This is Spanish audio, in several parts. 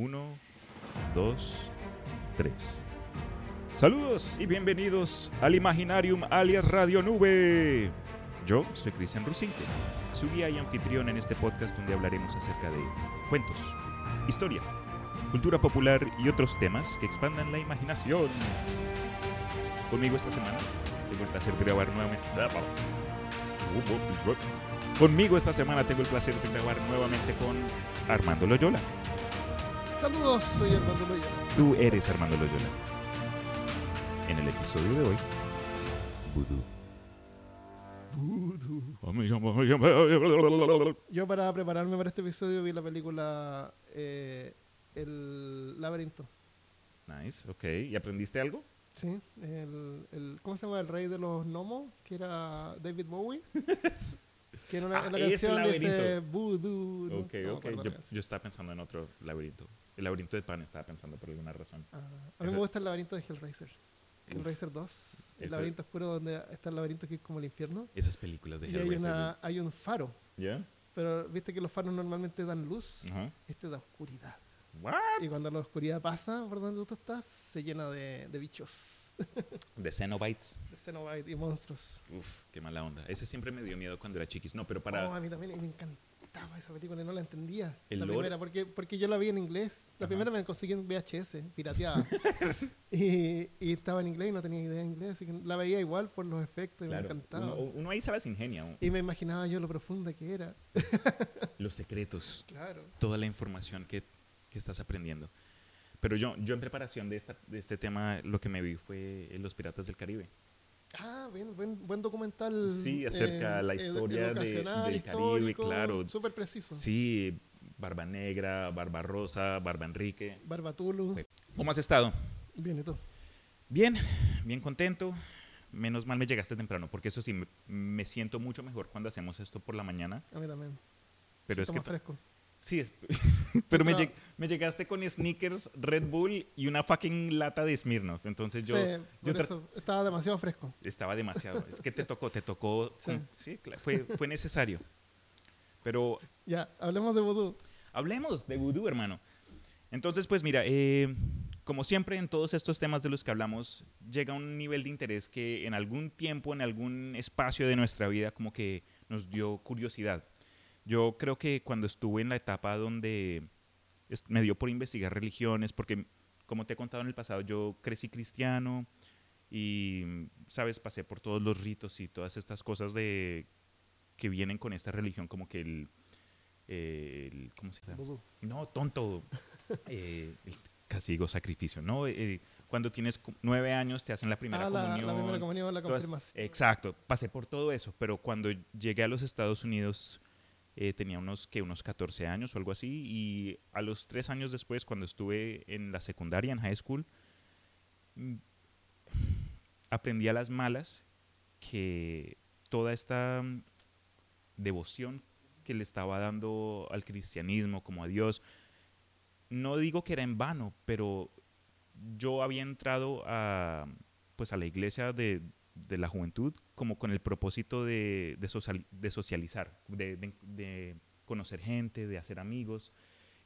Uno, dos, tres. Saludos y bienvenidos al Imaginarium alias Radio Nube. Yo soy Cristian Rusinque, su guía y anfitrión en este podcast donde hablaremos acerca de cuentos, historia, cultura popular y otros temas que expandan la imaginación. Conmigo esta semana tengo el placer de grabar nuevamente. Conmigo esta semana tengo el placer de grabar nuevamente con Armando Loyola. Saludos, soy Armando Loyola. Tú eres Armando Loyola. En el episodio de hoy, Voodoo. Yo para prepararme para este episodio vi la película eh, El laberinto. Nice, ok. ¿Y aprendiste algo? Sí, el, el- ¿cómo se llama? El rey de los gnomos, que era David Bowie. que en, una, Ah, en la canción dice. Voodoo. Ok, No ok. Yo, yo estaba pensando en otro laberinto. El laberinto de pan estaba pensando por alguna razón. Ah, a mí me gusta el laberinto de Hellraiser. Hellraiser 2. El laberinto oscuro donde está el laberinto que es como el infierno. Esas películas de Y hay, Hellraiser. una, hay un faro. ¿Ya? Pero viste que los faros normalmente dan luz. Ajá. Este da oscuridad. What? Y cuando la oscuridad pasa por donde tú estás, se llena de, de bichos, De Cenobites. de Cenobite y monstruos. Uf, qué mala onda. Ese siempre me dio miedo cuando era chiquis. No, pero para... Oh, a mí también me esa película no la entendía. El la lore- primera, porque, porque yo la vi en inglés. La Ajá. primera me conseguí en VHS, pirateada. y, y estaba en inglés y no tenía idea de inglés, así que la veía igual por los efectos y me Claro, encantaba. uno, uno ahí se las ingenia. Y me imaginaba yo lo profunda que era. Los secretos. Claro. toda la información que, que estás aprendiendo. Pero yo, yo en preparación de, esta, de este tema, lo que me vi fue Los Piratas del Caribe. Ah, bien, buen, buen documental. Sí, acerca de la edu- historia de- del Caribe, claro. Súper preciso. Sí, Barba Negra, Barba Rosa, Barba Enrique. Barbatulu. Fue- ¿Cómo has estado? Bien, ¿y tú? Bien, bien contento. Menos mal me llegaste temprano, porque eso sí, me, me siento mucho mejor cuando hacemos esto por la mañana. A mí también. Pero es que... más fresco. Sí, es- pero me, lleg- me llegaste con sneakers, Red Bull y una fucking lata de Smirnoff. Entonces yo, sí, yo eso estaba demasiado fresco. estaba demasiado. Es que te tocó, te tocó. Sí. con- Sí, claro, fue, fue necesario. Pero Ya, hablemos de vudú. hablemos de vudú, hermano. Entonces, pues mira, eh, como siempre en todos estos temas de los que hablamos, llega un nivel de interés que en algún tiempo, en algún espacio de nuestra vida, como que nos dio curiosidad. Yo creo que cuando estuve en la etapa donde me dio por investigar religiones, porque como te he contado en el pasado, yo crecí cristiano y, sabes, pasé por todos los ritos y todas estas cosas de que vienen con esta religión, como que el, el- ¿cómo se llama? No, tonto. Eh, el castigo, sacrificio, ¿no? Eh, cuando tienes nueve años te hacen la primera ah, comunión. la primera comunión, la todas- confirmación. exacto, pasé por todo eso, pero cuando llegué a los Estados Unidos eh, tenía unos, que unos 14 años o algo así, y a los tres años después, cuando estuve en la secundaria, en high school, mm, aprendí a las malas que toda esta mm, devoción que le estaba dando al cristianismo como a Dios, no digo que era en vano, pero yo había entrado a, pues a la iglesia de, de la juventud como con el propósito de, de, social- de socializar, de, de- conocer gente, de hacer amigos.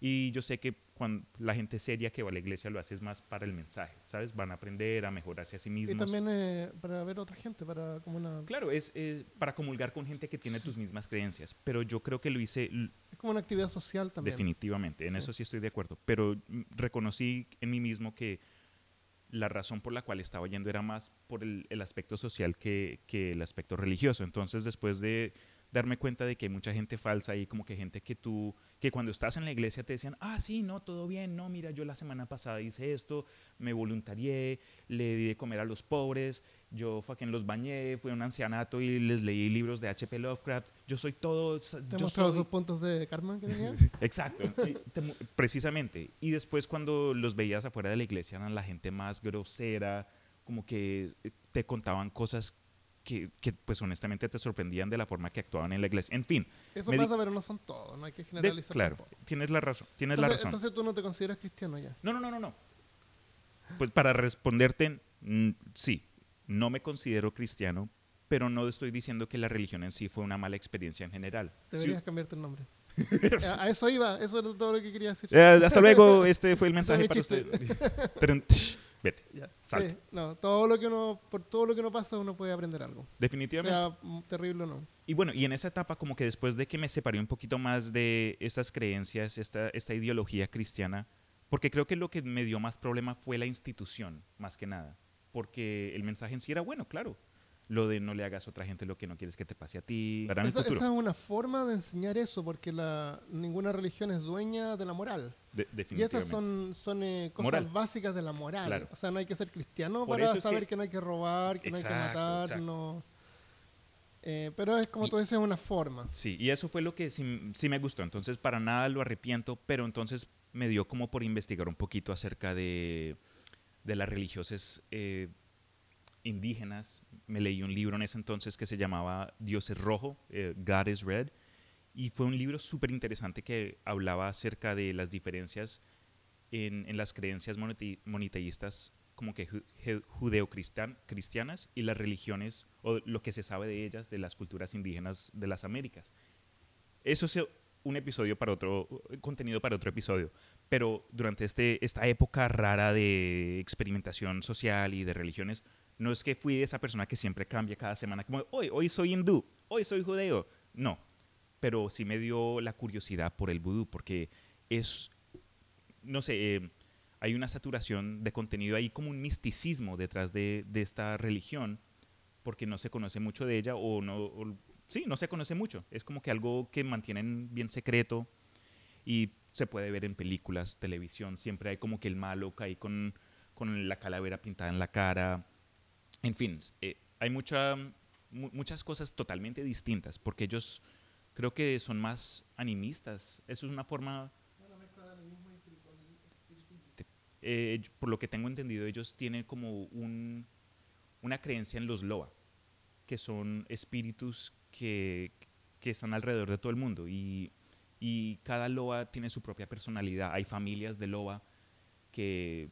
Y yo sé que cuando la gente seria que va a la iglesia lo hace es más para el mensaje, ¿sabes? Van a aprender a mejorarse a sí Y mismos. también eh, para ver a otra gente, para como una, Claro, es, es para comulgar con gente que tiene tus mismas creencias, pero yo creo que lo hice es como una actividad social también. definitivamente, en Sí. eso sí estoy de acuerdo, pero reconocí en mí mismo que la razón por la cual estaba yendo era más por el, el aspecto social que, que el aspecto religioso. Entonces, después de darme cuenta de que hay mucha gente falsa y como que gente que tú, que cuando estás en la iglesia te decían, ah, sí, no, todo bien, no, mira, yo la semana pasada hice esto, me voluntarié, le di de comer a los pobres, yo fucking los bañé, fui a un ancianato y les leí libros de H.P. Lovecraft, yo soy todo, ¿Te yo he mostrado soy- puntos de karma que tenía? Exacto, te precisamente. Y después cuando los veías afuera de la iglesia eran la gente más grosera, como que eh, te contaban cosas que, que, pues honestamente te sorprendían de la forma que actuaban en la iglesia. En fin, Eso Me di- pasa, pero no son todos, no hay que de- generalizar. claro, tampoco. tienes la razón, tienes la Entonces, razón. entonces tú no te consideras cristiano ya. No, no, no, no, no. Pues para responderte, mm, sí, no me considero cristiano, pero no estoy diciendo que la religión en sí fue una mala experiencia en general. Sí, Deberías cambiarte el nombre. a, a eso iba, eso es todo lo que quería decir. Eh, hasta luego, este fue el mensaje para usted. Vete, Ya. Salta. Sí, no, todo lo que uno, por todo lo que uno pasa, uno puede aprender algo. definitivamente. Sea terrible o no. Y bueno, y en esa etapa como que después de que me separé un poquito más de estas creencias, esta, esta ideología cristiana, porque creo que lo que me dio más problema fue la institución, más que nada. Porque el mensaje en sí era bueno, claro. Lo de no le hagas a otra gente lo que no quieres que te pase a ti. Para Esa, esa es una forma de enseñar eso, porque la, ninguna religión es dueña de la moral. De- Y esas son, son eh, cosas Moral. básicas de la moral. Claro. O sea, no hay que ser cristiano Por para saber que- que... no hay que robar, que no hay que Exacto, matar. exacto. No. Eh, pero es como Y- tú dices, una forma. Sí, y eso fue lo que sí, sí me gustó. Entonces, para nada lo arrepiento, pero entonces me dio como por investigar un poquito acerca de, de las religiosas eh, indígenas. Me leí un libro en ese entonces que se llamaba Dios es rojo, eh, God is red, y fue un libro súper interesante que hablaba acerca de las diferencias en, las creencias monoteístas como que judeocristianas y las religiones o lo que se sabe de ellas de las culturas indígenas de las Américas. Eso es un episodio para otro, contenido para otro episodio. Pero durante este, esta época rara de experimentación social y de religiones, no es que fui esa persona que siempre cambia cada semana, como hoy, hoy soy hindú, hoy soy judeo. No, pero sí me dio la curiosidad por el vudú, porque es, no sé, eh, hay una saturación de contenido, hay como un misticismo detrás de, de esta religión, porque no se conoce mucho de ella o no, sí, no se conoce mucho. Es como que algo que mantienen bien secreto y se puede ver en películas, televisión, siempre hay como que el malo cae con, con la calavera pintada en la cara. En fin, eh, hay mucha, mu- muchas cosas totalmente distintas, porque ellos creo que son más animistas. Eso es una forma eh, por lo que tengo entendido, ellos tienen como un, una creencia en los Loa, que son espíritus que, que están alrededor de todo el mundo. Y, y cada Loa tiene su propia personalidad. Hay familias de Loa que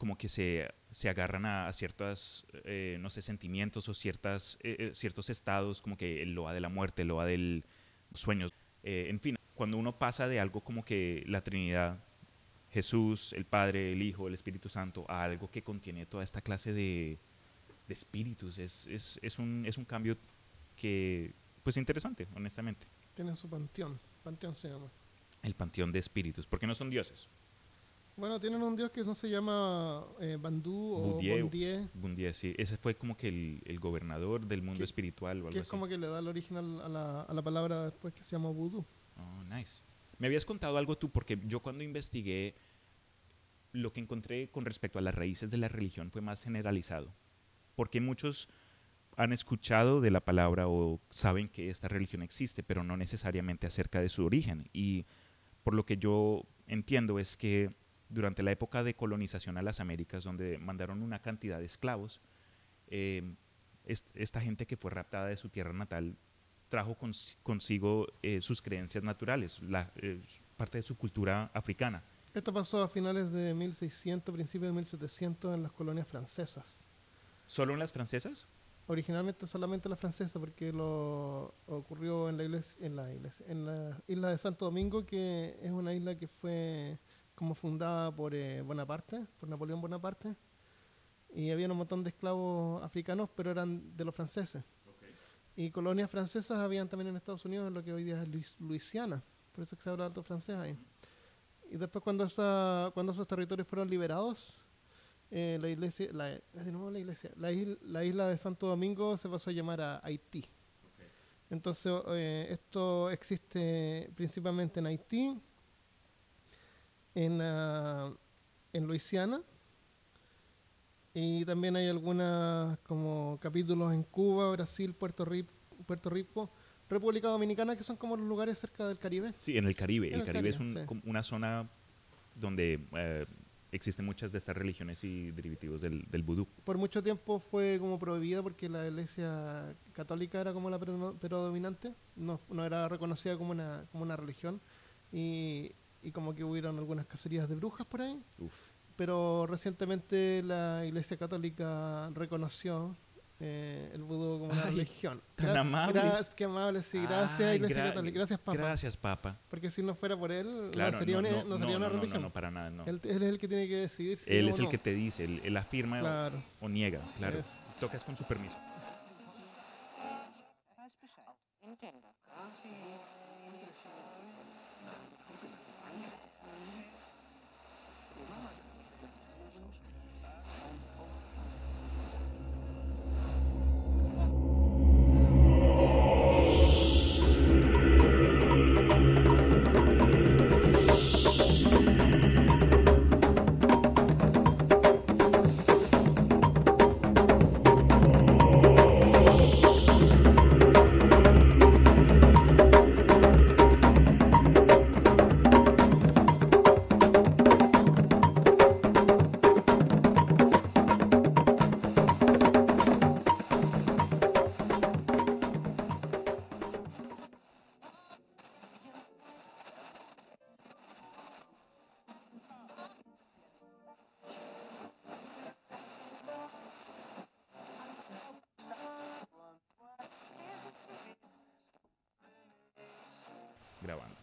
como que se, se agarran a, a ciertos, eh, no sé, sentimientos o ciertas, eh, eh, ciertos estados, como que el Loa de la muerte, el Loa del sueño. Eh, en fin, cuando uno pasa de algo como que la Trinidad, Jesús, el Padre, el Hijo, el Espíritu Santo, a algo que contiene toda esta clase de, de espíritus. Es, es, es, un, es un cambio que, pues interesante, honestamente. Tienen su panteón. Panteón se llama. El panteón de espíritus, porque no son dioses. Bueno, tienen un dios que no se llama eh, Bandú o Boudier. Bondie, Bundia, sí. Ese fue como que el, el gobernador del mundo Que- espiritual o algo que es así. como que le da el origen a la, a la palabra después que se llama vudú. Oh, nice. Me habías contado algo tú, porque yo cuando investigué, lo que encontré con respecto a las raíces de la religión fue más generalizado. Porque muchos han escuchado de la palabra o saben que esta religión existe, pero no necesariamente acerca de su origen. Y por lo que yo entiendo es que durante la época de colonización a las Américas, donde mandaron una cantidad de esclavos, eh, est- esta gente que fue raptada de su tierra natal trajo cons- consigo eh, sus creencias naturales, la, eh, parte de su cultura africana. Esto pasó a finales de 1600, principios de 1700 en las colonias francesas. ¿Solo en las francesas? Originalmente solamente las francesas, porque lo ocurrió en la, iglesia, en la iglesia, en la isla de Santo Domingo, que es una isla que fue como fundada por eh, Bonaparte, por Napoleón Bonaparte, y había un montón de esclavos africanos, pero eran de los franceses. Y colonias francesas habían también en Estados Unidos, en lo que hoy día es Luis- Luisiana, por eso es que se habla alto francés ahí. Y después cuando, esa, cuando esos territorios fueron liberados, eh, la iglesia, la, de nuevo la iglesia, la, isla, la isla de Santo Domingo se pasó a llamar a Haití. Entonces, eh, esto existe principalmente en Haití, en, ah, en Luisiana, y también hay algunos como capítulos en Cuba, Brasil, Puerto Rico, Puerto Rico, República Dominicana, que son como los lugares cerca del Caribe. Sí, en el Caribe. En el el Caribe es Caribe, un- sí. una zona donde eh, existen muchas de estas religiones y derivativos del, del vudú. por mucho tiempo fue como prohibida porque la iglesia católica era como la predo- predominante, no, no era reconocida como una, como una religión y, y como que hubieron algunas cacerías de brujas por ahí, Uf. pero recientemente la iglesia católica reconoció eh, el vudú como una Ay, religión. tan amables. gra- qué amables, sí, gracias, Ay, Iglesia gra- Católica. Gracias, Papa. Gracias, Papa. Porque si no fuera por él, Claro, no sería, una, no sería una no, no, religión. no, para nada, no. Él, él es el que tiene que decidir si Él o es el no. que te dice, él, él afirma o- Claro. o, niega, claro. Es. Tocas con su permiso.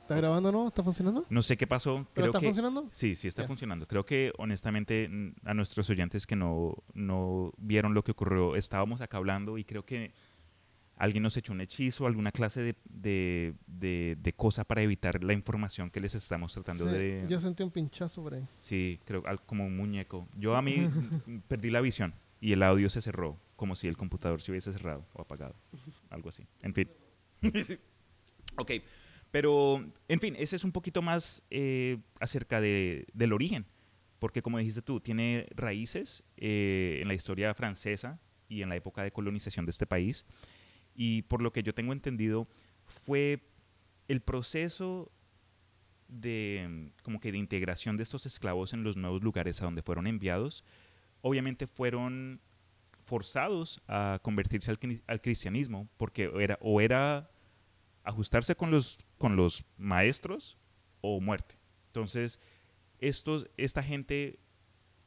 ¿Está grabando no? ¿Está funcionando? No sé qué pasó. ¿Pero Creo está que funcionando? sí, sí está Ya. funcionando. Creo que honestamente a nuestros oyentes que no, no vieron lo que ocurrió, estábamos acá hablando y creo que alguien nos echó un hechizo, alguna clase de, de, de- de cosa para evitar la información que les estamos tratando Sí, de... Yo sentí un pinchazo por ahí. Sí, creo como un muñeco. Yo a mí perdí la visión y el audio se cerró, como si el computador se hubiese cerrado o apagado, algo así. En fin. ok, pero en fin, ese es un poquito más eh, acerca de, del origen, porque como dijiste tú, tiene raíces eh, en la historia francesa y en la época de colonización de este país. Y por lo que yo tengo entendido, fue el proceso de como que de integración de estos esclavos en los nuevos lugares a donde fueron enviados, obviamente fueron forzados a convertirse al, al cristianismo porque era o era ajustarse con los con los maestros o muerte. Entonces, estos esta gente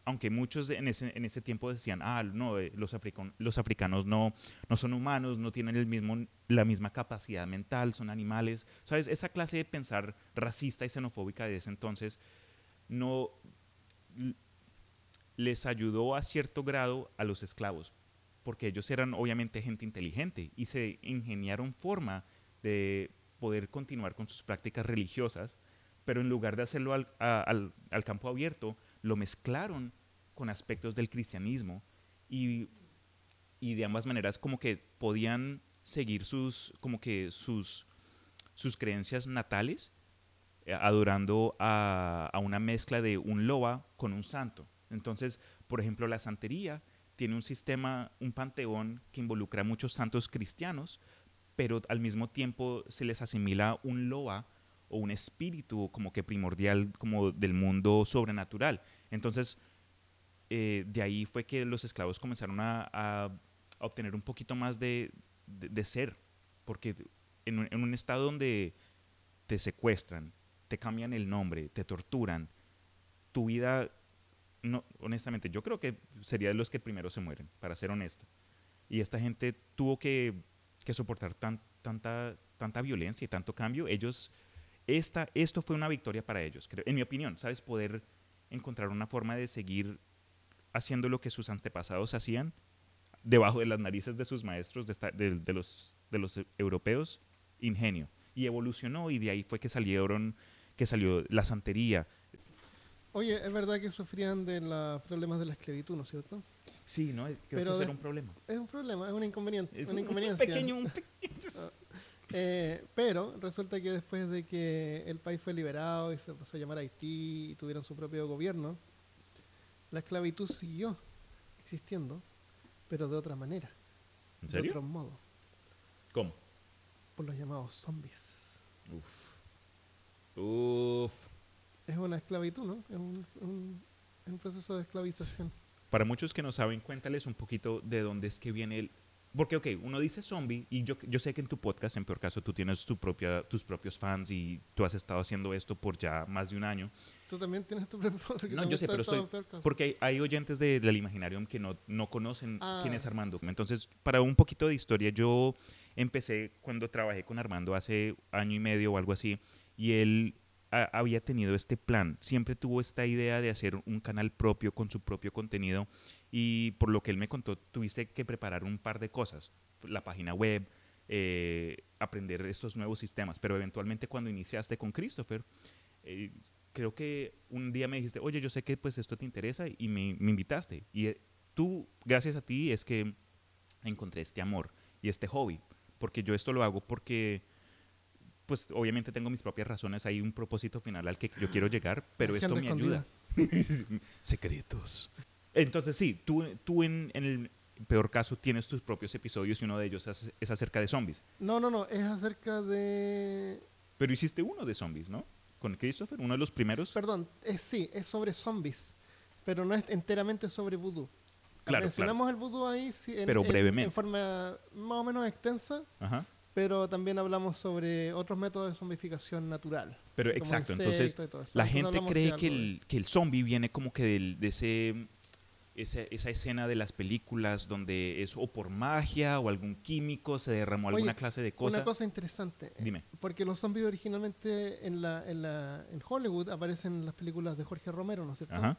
aunque muchos en ese, en ese tiempo decían, ah, no, eh, los, los africanos no, no son humanos, no tienen el mismo, la misma capacidad mental, son animales. ¿Sabes? Esa clase de pensar racista y xenofóbica de ese entonces no les ayudó a cierto grado a los esclavos, porque ellos eran obviamente gente inteligente y se ingeniaron forma de poder continuar con sus prácticas religiosas, pero en lugar de hacerlo al, al- al campo abierto, lo mezclaron con aspectos del cristianismo y, y de ambas maneras como que podían seguir sus, como que sus, sus creencias natales eh, adorando a, a una mezcla de un loa con un santo. Entonces, por ejemplo, la santería tiene un sistema, un panteón que involucra a muchos santos cristianos, pero al mismo tiempo se les asimila un loa o un espíritu como que primordial como del mundo sobrenatural. Entonces, eh, de ahí fue que los esclavos comenzaron a, obtener un poquito más de, de- de ser, porque en un, en un estado donde te secuestran, te cambian el nombre, te torturan, tu vida, no, honestamente, yo creo que sería de los que primero se mueren, para ser honesto. Y esta gente tuvo que, que soportar tan- tanta, tanta violencia y tanto cambio. Ellos, esta, esto fue una victoria para ellos, creo, en mi opinión, ¿sabes? Poder encontrar una forma de seguir haciendo lo que sus antepasados hacían debajo de las narices de sus maestros, de, de- los, de los europeos, ingenio. Y evolucionó y de ahí fue que salieron, que salió la santería. Oye, es verdad que sufrían de los problemas de la esclavitud, ¿no es cierto? Sí, ¿no? Creo Pero que eso de- era un problema. Es un problema, es un inconveniente. Es una un, inconveniencia. pequeño, un pequeño- Eh, pero resulta que después de que el país fue liberado y se pasó a llamar Haití y tuvieron su propio gobierno, la esclavitud siguió existiendo, pero de otra manera, ¿En de serio? otro modo, ¿Cómo? por los llamados zombies. Uf. Uf. Es una esclavitud, ¿no? Es un, un- es un proceso de esclavización. Para muchos que no saben, cuéntales un poquito de dónde es que viene el, porque, ok, uno dice zombie y yo, yo sé que en tu podcast, en peor caso, tú tienes tu propia, tus propios fans y tú has estado haciendo esto por ya más de un año. Tú también tienes tu propio porque No, yo sé, pero estoy-. Porque hay, hay oyentes de- del Imaginarium que no, no conocen Ah. quién es Armando. Entonces, para un poquito de historia, yo empecé cuando trabajé con Armando hace año y medio o algo así, y él a- había tenido este plan. Siempre tuvo esta idea de hacer un canal propio con su propio contenido, y por lo que él me contó, tuviste que preparar un par de cosas. La página web, eh, aprender estos nuevos sistemas, pero eventualmente cuando iniciaste con Christopher, eh, creo que un día me dijiste, oye, yo sé que pues esto te interesa y me, me invitaste. Y eh, tú, gracias a ti, es que encontré este amor y este hobby. Porque yo esto lo hago porque, pues obviamente tengo mis propias razones, hay un propósito final al que yo quiero llegar, pero esto me ayuda. Secretos. Entonces sí, tú, tú en, en el peor caso tienes tus propios episodios y uno de ellos es, es acerca de zombies. No, no, no, es acerca de... Pero hiciste uno de zombies, ¿no? Con Christopher, uno de los primeros. Perdón, es, sí, es sobre zombies, pero no es enteramente sobre vudú. Claro, Mencionamos el vudú ahí sí, en, Pero en- brevemente. en forma más o menos extensa, Ajá. Pero también hablamos sobre otros métodos de zombificación natural. Pero exacto, entonces la gente cree que el, que el zombie viene como que del- de ese, esa, esa escena de las películas donde es o por magia o algún químico, se derramó Oye, alguna clase de cosa. Una cosa interesante, eh, Dime. porque los zombies originalmente en, la, en, la, en Hollywood aparecen en las películas de Jorge Romero, ¿no es cierto? Ajá.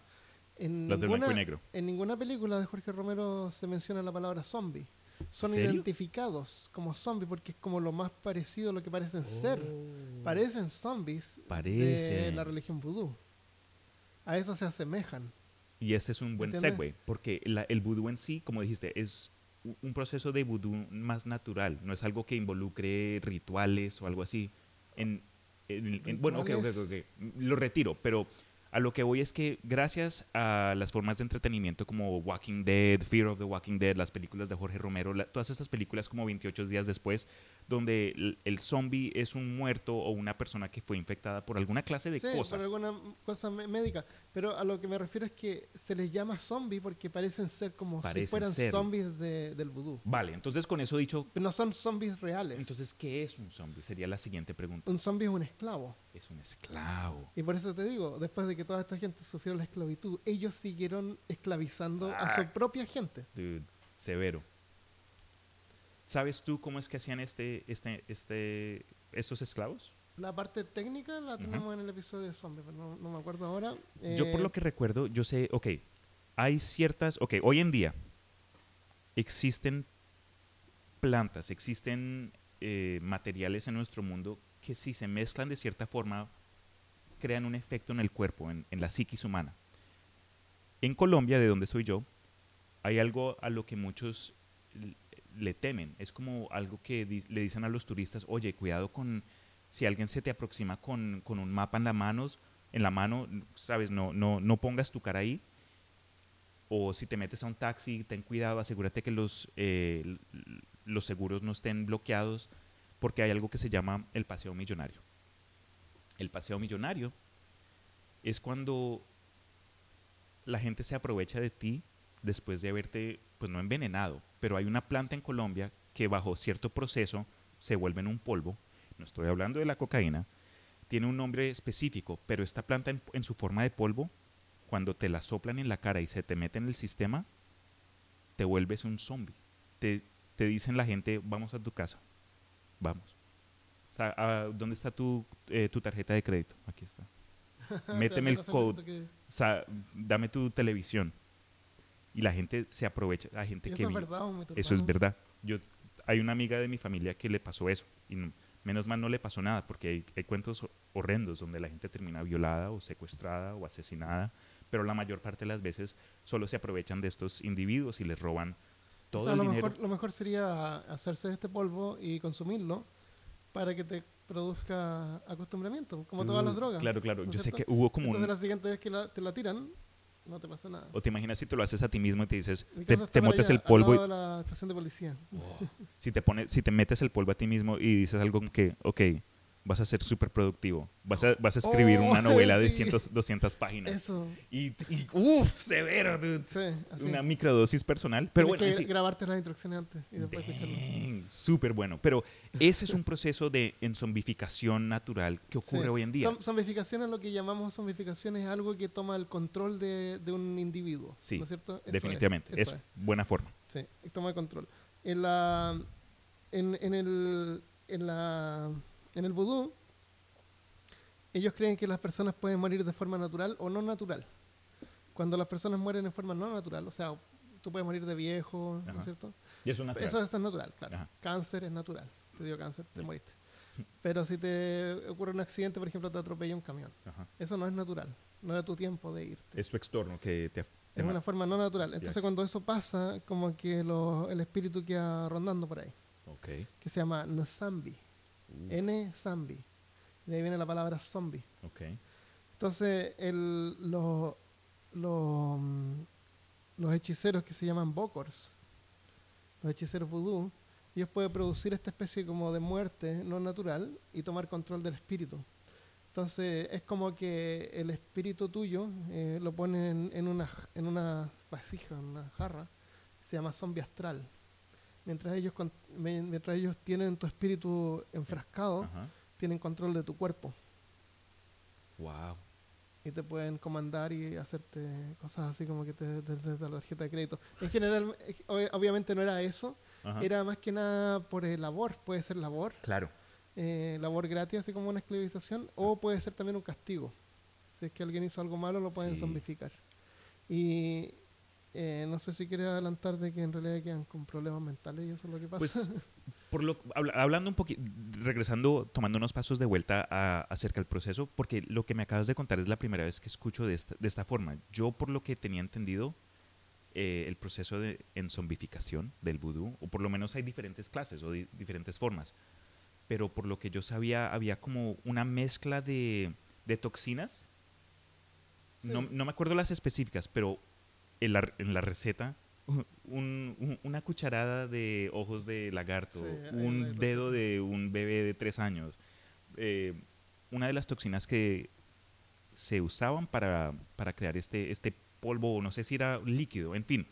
En Las de blanco y ninguna- negro. En ninguna película de Jorge Romero se menciona la palabra zombie. Son identificados como zombies porque es como lo más parecido a lo que parecen ser. Parecen zombies de Parecen. la religión vudú. A eso se asemejan. Y ese es un buen ¿Entiendes? segue, porque la- el vudú en sí, como dijiste, es un proceso de vudú más natural, no es algo que involucre rituales o algo así. En, en- en- bueno, ok, ok, ok, Rituales. ok, lo retiro, pero a lo que voy es que gracias a las formas de entretenimiento como Walking Dead, Fear of the Walking Dead, las películas de Jorge Romero, la- todas estas películas como 28 días después, donde el, el zombie es un muerto o una persona que fue infectada por alguna clase de sí, cosa. por alguna cosa médica. Pero a lo que me refiero es que se les llama zombie porque parecen ser como Parecen si fueran zombies de- del vudú. Vale, entonces con eso dicho, Pero no son zombies reales. entonces, ¿qué es un zombie? Sería la siguiente pregunta. un zombie es un esclavo. Es un esclavo. Y por eso te digo, después de que toda esta gente sufrió la esclavitud, ellos siguieron esclavizando a su propia gente. Dude, severo. ¿Sabes tú cómo es que hacían este, este, este, estos esclavos? La parte técnica la tenemos en el episodio de zombie, pero no, no me acuerdo ahora. Yo por Eh, lo que recuerdo, yo sé, ok, hay ciertas, ok, hoy en día existen plantas, existen eh, materiales en nuestro mundo que si se mezclan de cierta forma crean un efecto en el cuerpo, en, en la psiquis humana. En Colombia, de donde soy yo, hay algo a lo que muchos le temen. Es como algo que di- le dicen a los turistas, oye, cuidado con si alguien se te aproxima con, con un mapa en la mano, en la mano, sabes, no, no, no pongas tu cara ahí. O si te metes a un taxi, ten cuidado, asegúrate que los, eh, los seguros no estén bloqueados, porque hay algo que se llama el paseo millonario. El paseo millonario es cuando la gente se aprovecha de ti después de haberte, pues no envenenado, pero hay una planta en Colombia que bajo cierto proceso se vuelve en un polvo, no estoy hablando de la cocaína, tiene un nombre específico, pero esta planta en, en su forma de polvo, cuando te la soplan en la cara y se te mete en el sistema, te vuelves un zombie. Te, te dicen la gente, vamos a tu casa, vamos. O sea, ah, ¿Dónde está tu, eh, tu tarjeta de crédito? Aquí está. te méteme el code. momento que- O sea, dame tu televisión. Y la gente se aprovecha, la gente y que eso es verdad, un mito eso es verdad. Yo, hay una amiga de mi familia que le pasó eso. Y no- menos mal no le pasó nada, porque hay, hay cuentos ho- horrendos donde la gente termina violada o secuestrada o asesinada. Pero la mayor parte de las veces solo se aprovechan de estos individuos y les roban O todo sea, el lo dinero. Mejor, lo mejor sería hacerse este polvo y consumirlo para que te produzca acostumbramiento, como todas las drogas. Claro, claro. ¿no es Yo sé que hubo como Entonces un... la siguiente vez que la- te la tiran, no te pasa nada. O te imaginas si te lo haces a ti mismo y te dices, te, metes el polvo y la estación de policía. si te pones, si te metes el polvo a ti mismo y dices algo como que, ok, vas a ser súper productivo. Vas a, vas a escribir Oh, una novela de sí. 100, 200 páginas. Eso. Y, y uff, severo, dude. Sí, así. Una microdosis personal. Pero Tienes bueno, en que sí- grabarte las instrucciones antes y después súper bueno. Pero ese es un proceso de enzombificación natural que ocurre hoy en día. Zom- zombificación es lo que llamamos zombificación, es algo que toma el control de, de un individuo. Sí, ¿no es cierto? Eso es, Definitivamente. eso es buena forma. Sí, toma el control. En la en, en el en la en el vudú ellos creen que las personas pueden morir de forma natural o no natural. Cuando las personas mueren en forma no natural, o sea, tú puedes morir de viejo, ¿no es cierto? Y eso es natural. Eso, eso es natural, claro. Ajá. Cáncer es natural. Te dio cáncer, te moriste. Pero si te ocurre un accidente, por ejemplo, te atropella un camión. Ajá. Eso no es natural. No era tu tiempo de irte. Es tu extorno que te... Es una forma no natural. Entonces, cuando eso pasa, como que lo- el espíritu queda rondando por ahí, Ok. que se llama Nsambi. N-Sambi. De ahí viene la palabra zombie. Ok. Entonces, el, los, los, mm, los hechiceros que se llaman Bokors, los hechiceros vudú, ellos pueden producir esta especie como de muerte no natural y tomar control del espíritu. Entonces, es como que el espíritu tuyo eh, lo ponen en una, j- en una vasija, en una jarra, se llama zombie astral. Mientras ellos, con- mientras ellos tienen tu espíritu enfrascado, Ajá. tienen control de tu cuerpo Wow. y te pueden comandar y hacerte cosas así como que te te la tarjeta de crédito. En general, eh, ob- obviamente no era eso, Ajá. era más que nada por eh, labor, puede ser labor, Claro. eh, labor gratis, así como una esclavización, o puede ser también un castigo. Si es que alguien hizo algo malo, lo pueden Sí. zombificar. Y eh, no sé si quieres adelantar de que en realidad quedan con problemas mentales y eso es lo que pasa. Pues, por lo, habla- hablando un poquito, regresando, tomando unos pasos de vuelta a- acerca del proceso, porque lo que me acabas de contar es la primera vez que escucho de esta, de esta forma. Yo, por lo que tenía entendido, eh, el proceso de enzombificación del vudú, o por lo menos hay diferentes clases o di- diferentes formas, pero por lo que yo sabía, había como una mezcla de, de toxinas. No, no me acuerdo las específicas, pero en la, en la receta, un- un- una cucharada de ojos de lagarto, Sí, un hay dedo de un bebé de tres años. eh, una de las toxinas que se usaban para, para crear este, este polvo, no sé si era líquido, en fin,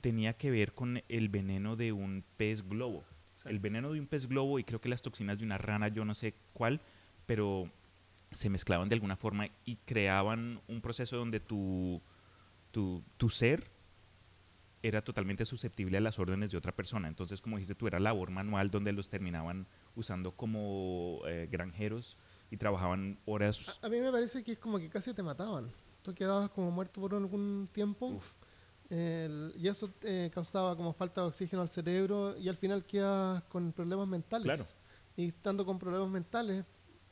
tenía que ver con el veneno de un pez globo. Sí. El veneno de un pez globo y creo que las toxinas de una rana, yo no sé cuál, pero se mezclaban de alguna forma y creaban un proceso donde tu, tu, tu ser era totalmente susceptible a las órdenes de otra persona. Entonces, como dijiste tú, era labor manual donde los terminaban usando como eh, granjeros y trabajaban horas. A, a mí me parece que es como que casi te mataban. Tú quedabas como muerto por algún tiempo el- y eso eh, causaba como falta de oxígeno al cerebro y al final quedas con problemas mentales. Claro. Y estando con problemas mentales,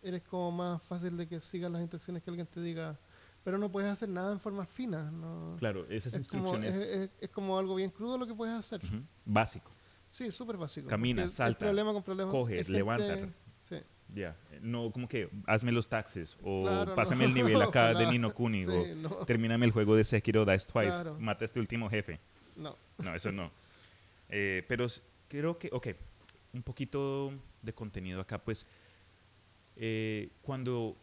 eres como más fácil de que sigas las instrucciones que alguien te diga, pero no puedes hacer nada en forma fina. No. claro, esas Es como, instrucciones es, es- es como algo bien crudo lo que puedes hacer. básico. Sí, súper básico. Camina, salta, problema con problemas coge, gente- levanta. Sí. Ya, no como que hazme los taxes o Claro, pásame no, el nivel acá de. Nino Kuni Sí, o no. termíname el juego de Sekiro Dice Twice, Claro. mata a este último jefe. No. No, eso no. Eh, pero creo que, ok, un poquito de contenido acá, pues, eh, cuando,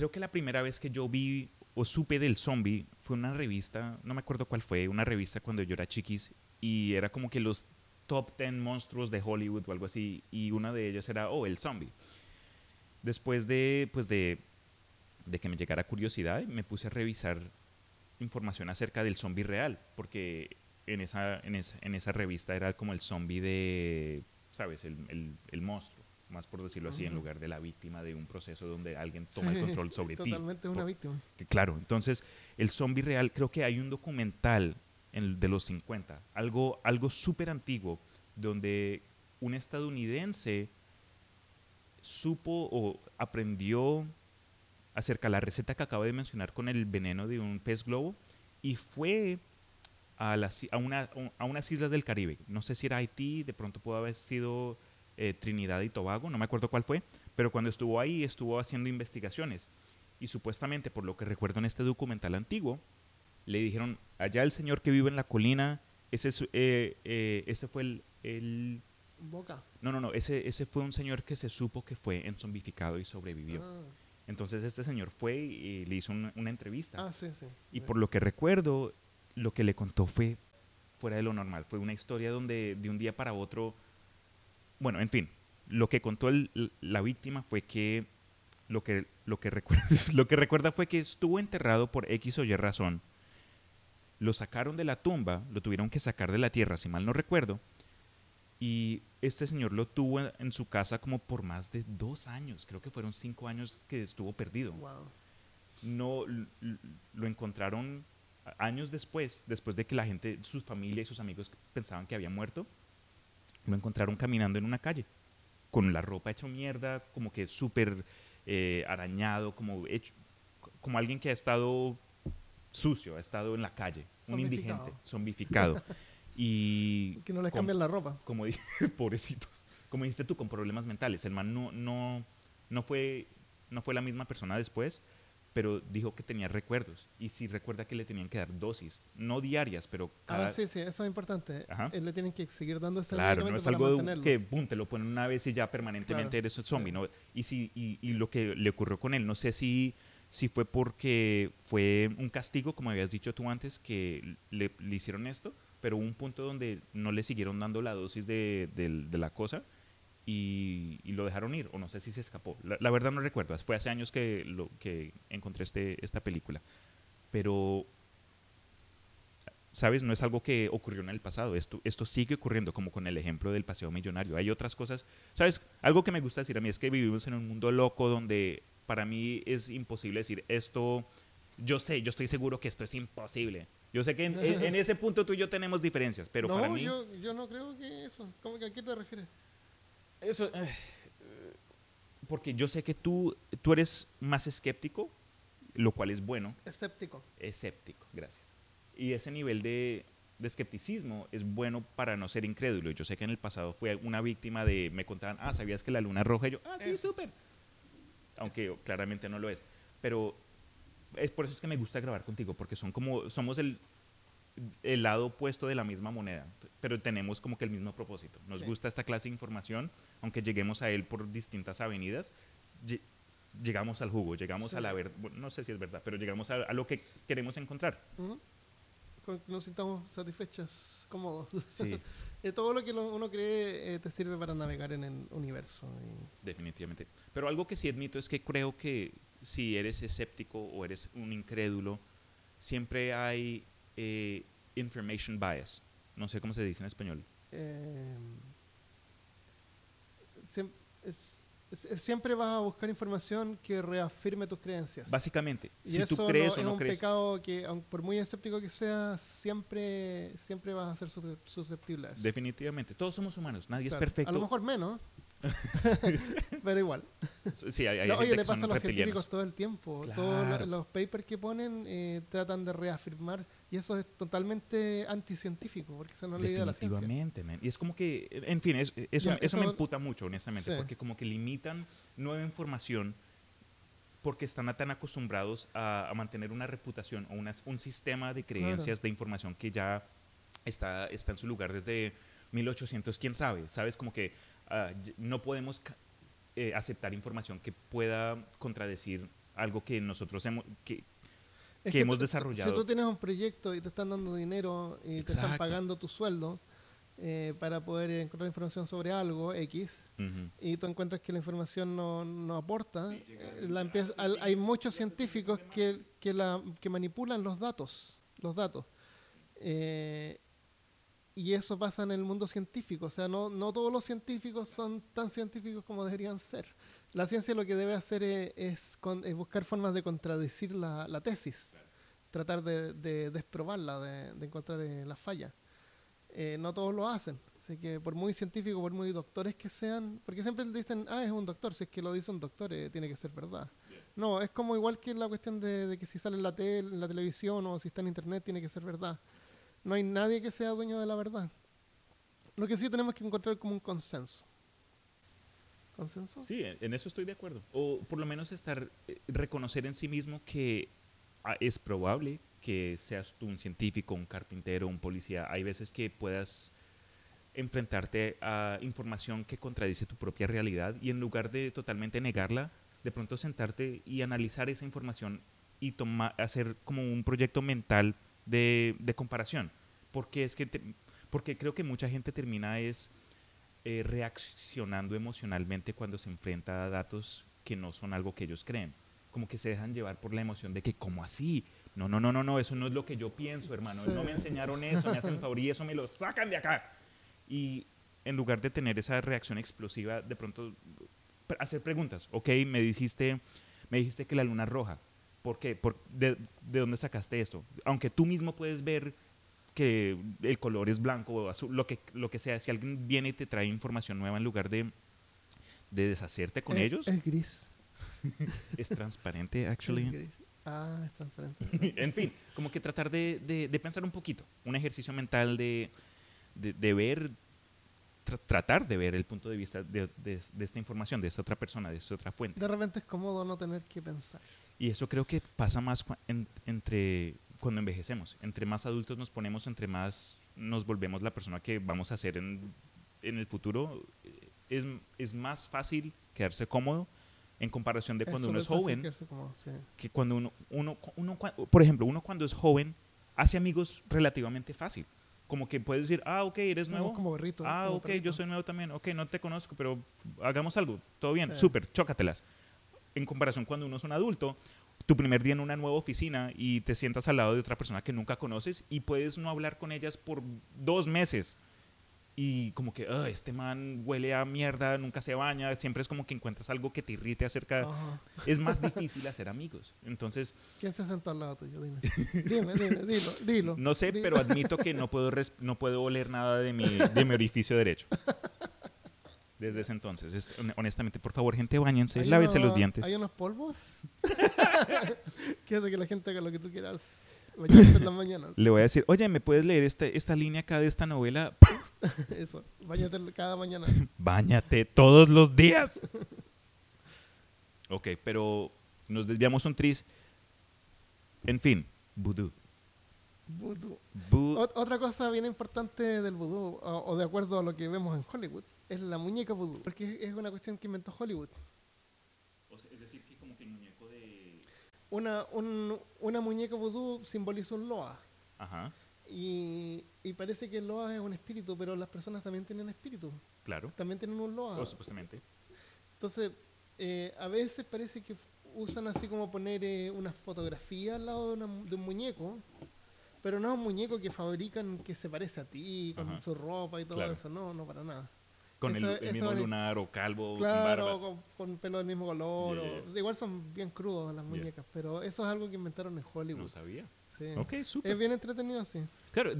creo que la primera vez que yo vi o supe del zombie fue una revista, no me acuerdo cuál fue, una revista cuando yo era chiquis y era como que los top 10 monstruos de Hollywood o algo así y uno de ellos era, oh, el zombie. Después de, pues de, de que me llegara curiosidad, me puse a revisar información acerca del zombie real, porque en esa, en esa, en esa revista era como el zombie de, ¿sabes? El, el, el monstruo, más por decirlo así, en lugar de la víctima de un proceso donde alguien toma el control sobre ti. Totalmente una Por- víctima. que claro, entonces el zombie real, creo que hay un documental en de los 50, algo, algo súper antiguo, donde un estadounidense supo o aprendió acerca de la receta que acabo de mencionar con el veneno de un pez globo y fue a, las, a, una, a unas islas del Caribe. No sé si era Haití, de pronto pudo haber sido eh, Trinidad y Tobago, no me acuerdo cuál fue, pero cuando estuvo ahí estuvo haciendo investigaciones y supuestamente, por lo que recuerdo en este documental antiguo, le dijeron, allá el señor que vive en la colina, ese, es, eh, eh, ese fue el, el- Boca. No, no, no, ese, ese fue un señor que se supo que fue enzombificado y sobrevivió. Ah, Entonces este señor fue y le hizo una, una entrevista. ah, sí, sí. Y Sí. por lo que recuerdo, lo que le contó fue fuera de lo normal. Fue una historia donde de un día para otro, bueno, en fin, lo que contó el- la víctima fue que lo que, lo, que recuerda, lo que recuerda fue que estuvo enterrado por X o Y razón. Lo sacaron de la tumba, lo tuvieron que sacar de la tierra, si mal no recuerdo. Y este señor lo tuvo en, en su casa como por más de dos años. Creo que fueron cinco años que estuvo perdido Wow. no lo encontraron años después, después de que la gente, su familia y sus amigos pensaban que había muerto, lo encontraron caminando en una calle, con la ropa hecha mierda, como que súper eh, arañado, como, hecho, como alguien que ha estado sucio, ha estado en la calle, un indigente, zombificado. y Que no les cambian la ropa. como dije, pobrecitos, como dijiste tú, con problemas mentales. El man no, no, no, fue, no fue la misma persona después, pero dijo que tenía recuerdos. Y sí recuerda que le tenían que dar dosis, no diarias, pero cada... Ah, sí, sí, eso es importante. Ajá. Él le tienen que seguir dando ese Claro, no es algo de mantenerlo. que boom, te lo ponen una vez y ya permanentemente Claro, eres un zombie. ¿no? Y, si, y, y lo que le ocurrió con él, no sé si, si fue porque fue un castigo, como habías dicho tú antes, que le, le hicieron esto, pero hubo un punto donde no le siguieron dando la dosis de, del- de la cosa y, y lo dejaron ir, o no sé si se escapó. La, la verdad no recuerdo, fue hace años que, lo, que encontré este, esta película. Pero ¿sabes? No es algo que ocurrió en el pasado. Esto, esto sigue ocurriendo, como con el ejemplo del paseo millonario. Hay otras cosas, ¿sabes? Algo que me gusta decir a mí es que vivimos en un mundo loco donde para mí es imposible decir esto. Yo sé, yo estoy seguro que esto es imposible. Yo sé que en, en- en ese punto tú y yo tenemos diferencias, pero no, para mí. yo, yo no creo que eso. ¿Cómo que a qué te refieres? Eso. eh, porque yo sé que tú, tú eres más escéptico, lo cual es bueno, Escéptico. escéptico, gracias. Y ese nivel de, de escepticismo es bueno para no ser incrédulo. Yo sé que en el pasado fui una víctima de, me contaban, ah, ¿sabías que la luna es roja? Y yo, ah, sí, súper. Aunque claramente no lo es. Pero es por eso es que me gusta grabar contigo, porque son como, somos el, el lado opuesto de la misma moneda, pero tenemos como que el mismo propósito. Nos Sí. gusta esta clase de información, aunque lleguemos a él por distintas avenidas, lle- llegamos al jugo, llegamos Sí. a la verdad, no sé si es verdad, pero llegamos a, a lo que queremos encontrar. Con que nos sintamos satisfechos, cómodos. Sí, Eh, todo lo que lo- uno cree eh, te sirve para navegar en el universo. y- definitivamente. Pero algo que sí admito es que creo que si eres escéptico o eres un incrédulo, siempre hay eh, information bias. No sé cómo se dice en español. eh, es- es- siempre vas a buscar información que reafirme tus creencias. Básicamente, y si eso tú crees no- o no es un crees. pecado que, aun por muy escéptico que seas, siempre, siempre vas a ser susce- susceptible a eso. Definitivamente, todos somos humanos, nadie Claro. es perfecto. A lo mejor menos, pero igual. Sí, hay, hay No, gente oye, le pasa a los científicos todo el tiempo. Todos Claro. lo- los papers que ponen eh, tratan de reafirmar y eso es totalmente anticientífico porque esa no es la ciencia. Definitivamente, man. Y es como que, en fin, es- eso, Ya, eso me eso- emputa mucho, honestamente, Sí. porque como que limitan nueva información porque están tan acostumbrados a, a mantener una reputación o una- un sistema de creencias de información que ya está, está en su lugar desde 1800, quién sabe, ¿sabes? Como que y- no podemos eh, aceptar información que pueda contradecir algo que nosotros hemos, que, Es que hemos tú- desarrollado. Si tú tienes un proyecto y te están dando dinero y te están pagando tu sueldo eh, para poder encontrar información sobre algo X y tú encuentras que la información no, no aporta, eh, la empieza- al- hay muchos científicos que, que, la, que manipulan los datos, los datos. Eh, y eso pasa en el mundo científico, o sea, no, no todos los científicos son tan científicos como deberían ser. La ciencia lo que debe hacer es, es con- es buscar formas de contradecir la, la tesis, tratar de, de desprobarla, de, encontrar eh, las fallas. Eh, no todos lo hacen, así que por muy científicos, por muy doctores que sean, porque siempre dicen, ah, es un doctor, si es que lo dice un doctor, eh, tiene que ser verdad. No, es como igual que la cuestión de, que si sale en la, tel- en la televisión o si está en internet, tiene que ser verdad. No hay nadie que sea dueño de la verdad. Lo que sí tenemos que encontrar como un consenso. ¿Consenso? Sí, en eso estoy de acuerdo. O por lo menos estar, eh, reconocer en sí mismo que ah, es probable que seas tú un científico, un carpintero, un policía. Hay veces que puedas enfrentarte a información que contradice tu propia realidad y en lugar de totalmente negarla, de pronto sentarte y analizar esa información y hacer como un proyecto mental de, de comparación. Porque es que te- porque creo que mucha gente termina es eh, reaccionando emocionalmente cuando se enfrenta a datos que no son algo que ellos creen. Como que se dejan llevar por la emoción de que, ¿cómo así? No, no, no, no, no, eso no es lo que yo pienso, hermano. Sí. No me enseñaron eso, me hacen favor y eso me lo sacan de acá. Y en lugar de tener esa reacción explosiva, de pronto hacer preguntas. Ok, me dijiste, me dijiste que la luna es roja. ¿Por qué? ¿Por, de, de dónde sacaste esto? Aunque tú mismo puedes ver que el color es blanco o azul, lo que, lo que sea. Si alguien viene y te trae información nueva en lugar de, de deshacerte con Es- ellos, Es gris. es transparente, Es actually. gris. Ah, es transparente. en fin, como que tratar de, de- de pensar un poquito, un ejercicio mental de, de, de ver, tra- tratar de ver el punto de vista de, de- de esta información, de esta otra persona, de esta otra fuente. De repente es cómodo no tener que pensar. Y eso creo que pasa más cua- en- entre cuando envejecemos. Entre más adultos nos ponemos, entre más nos volvemos la persona que vamos a ser en, en el futuro, eh, es, es más fácil quedarse cómodo en comparación de cuando uno es joven como, sí. que cuando uno, uno, uno, por ejemplo, uno cuando es joven hace amigos relativamente fácil. Como que puedes decir, ah, ok, eres nuevo. como berrito. ah, como ok, yo perrito. soy nuevo también. Ok, no te conozco, pero hagamos algo. Todo bien, Sí. súper, chócatelas. En comparación cuando uno es un adulto, tu primer día en una nueva oficina y te sientas al lado de otra persona que nunca conoces y puedes no hablar con ellas por dos meses. Y como que, "Ah, este man huele a mierda, nunca se baña, siempre es como que encuentras algo que te irrite acerca Ajá. es más difícil hacer amigos. Entonces, ¿Quién se sentó al lado tuyo? Dime. Dime, dime, dilo, dilo. no sé, pero admito que no puedo, no puedo oler nada de mi, de mi orificio derecho. Desde ese entonces. Es- hon- honestamente, por favor, gente, bañense, lávense los dientes. Hay unos polvos que hace que la gente haga lo que tú quieras. Bañarse en las mañanas. Le voy a decir, oye, ¿me puedes leer este- esta línea acá de esta novela? Eso. Bañate cada mañana. Báñate todos los días. ok, pero nos desviamos un tris. En fin, vudú. Vudú. Otra cosa bien importante del vudú, o, o de acuerdo a lo que vemos en Hollywood, es la muñeca vudú. Porque es una cuestión que inventó Hollywood. es decir, que como que el muñeco de... Una, un- una muñeca vudú simboliza un loa. Ajá, Y, y parece que el loa es un espíritu, pero las personas también tienen espíritu. claro. También tienen un loa. O supuestamente. Entonces, eh, a veces parece que usan así como poner eh, una fotografía al lado de, una de un muñeco, pero no es un muñeco que fabrican que se parece a ti, con Ajá. su ropa y todo Claro. eso. No, no para nada. Con el, Eso- el eso mismo es- lunar o calvo, Claro, barba. con, con pelo del mismo color. Yeah, o- yeah. igual son bien crudos las Yeah. muñecas, pero eso es algo que inventaron en Hollywood. No sabía. sí. Ok, súper. Es bien entretenido, sí. Claro,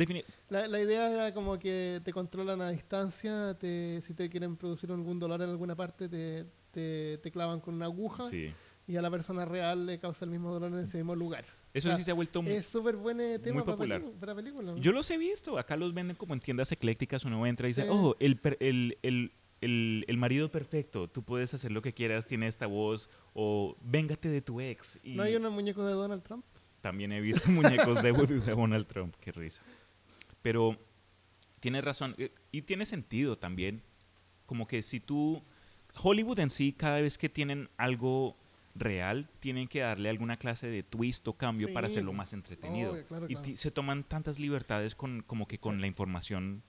La, la idea era como que te controlan a distancia, te, si te quieren producir algún dolor en alguna parte, te, te, te clavan con una aguja sí. Y a la persona real le causa el mismo dolor en ese mismo lugar. Eso Ah, sí se ha vuelto muy... Es súper buen tema para, popular. pelicu- para películas. Yo los he visto. Acá los venden como en tiendas eclécticas. Uno entra y dice, Sí. oh, el, el, el, el, el marido perfecto. Tú puedes hacer lo que quieras, tiene esta voz. O véngate de tu ex. Y ¿No hay un muñeco de Donald Trump? También he visto muñecos de de Donald Trump. Qué risa. Pero tienes razón. eh, Y tiene sentido también. Como que si tú... Hollywood en sí, cada vez que tienen algo real, tienen que darle alguna clase de twist o cambio para Sí. hacerlo más entretenido. Obvio, claro, y claro. se toman tantas libertades con como que con la información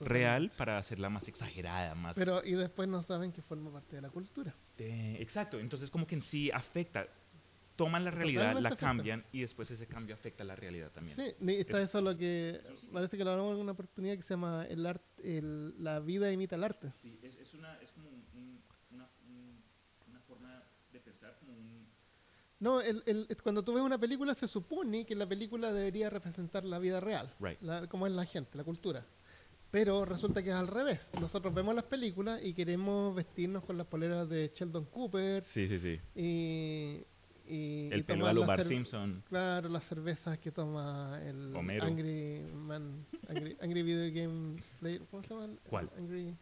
real para hacerla más exagerada, más... Pero y después no saben que forma parte de la cultura. Eh, exacto, entonces como que en sí afecta. Toman la realidad, Totalmente la afecta. cambian y después ese cambio afecta a la realidad también. Sí, está Eso- eso lo que parece que lo hablamos en una oportunidad que se llama el art, el, la vida imita el arte. Sí, es, es, una, es como un- un- una, un- una forma de pensar, como un... No, el, el- cuando tú ves una película se supone que la película debería representar la vida real, Right. la- cómo es la gente, la cultura. Pero resulta que es al revés. Nosotros vemos las películas y queremos vestirnos con las poleras de Sheldon Cooper Sí, sí, sí. y, y, El y pelo a Simpson. Claro, las cervezas que toma el Homero. Angry Man, Angry, Angry Video Game Player, ¿cómo se llama? ¿Cuál? Angry,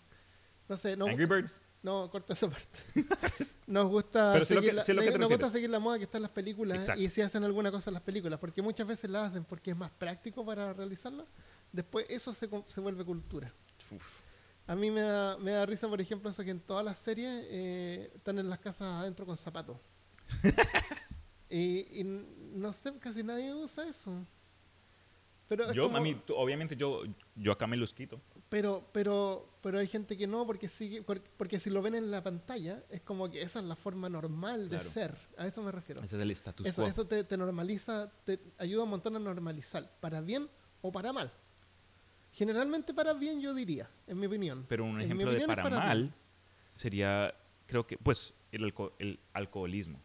no sé, no, Angry Birds. No, corta esa parte. Nos gusta, Pero sé lo seguir, la, sé lo que te nos gusta seguir la moda que está en las películas Exacto. y si hacen alguna cosa en las películas, porque muchas veces la hacen porque es más práctico para realizarla, después eso se, se vuelve cultura. Uf. A mí me da, me da risa, por ejemplo, eso que en todas las series eh, están en las casas adentro con zapatos. y, y no sé, casi nadie usa eso. Pero, es Yo, como- a mí, tú- obviamente yo, yo acá me los quito. Pero, pero, pero hay gente que no, porque sigue, por- porque si lo ven en la pantalla, es como que esa es la forma normal de Claro. ser. A eso me refiero. Ese es el status Eso, quo. eso te, te normaliza, te ayuda un montón a normalizar, para bien o para mal. Generalmente para bien, yo diría, en mi opinión. Pero un ejemplo de para, para mal bien. sería, creo que, pues, el, alco- el alcoholismo.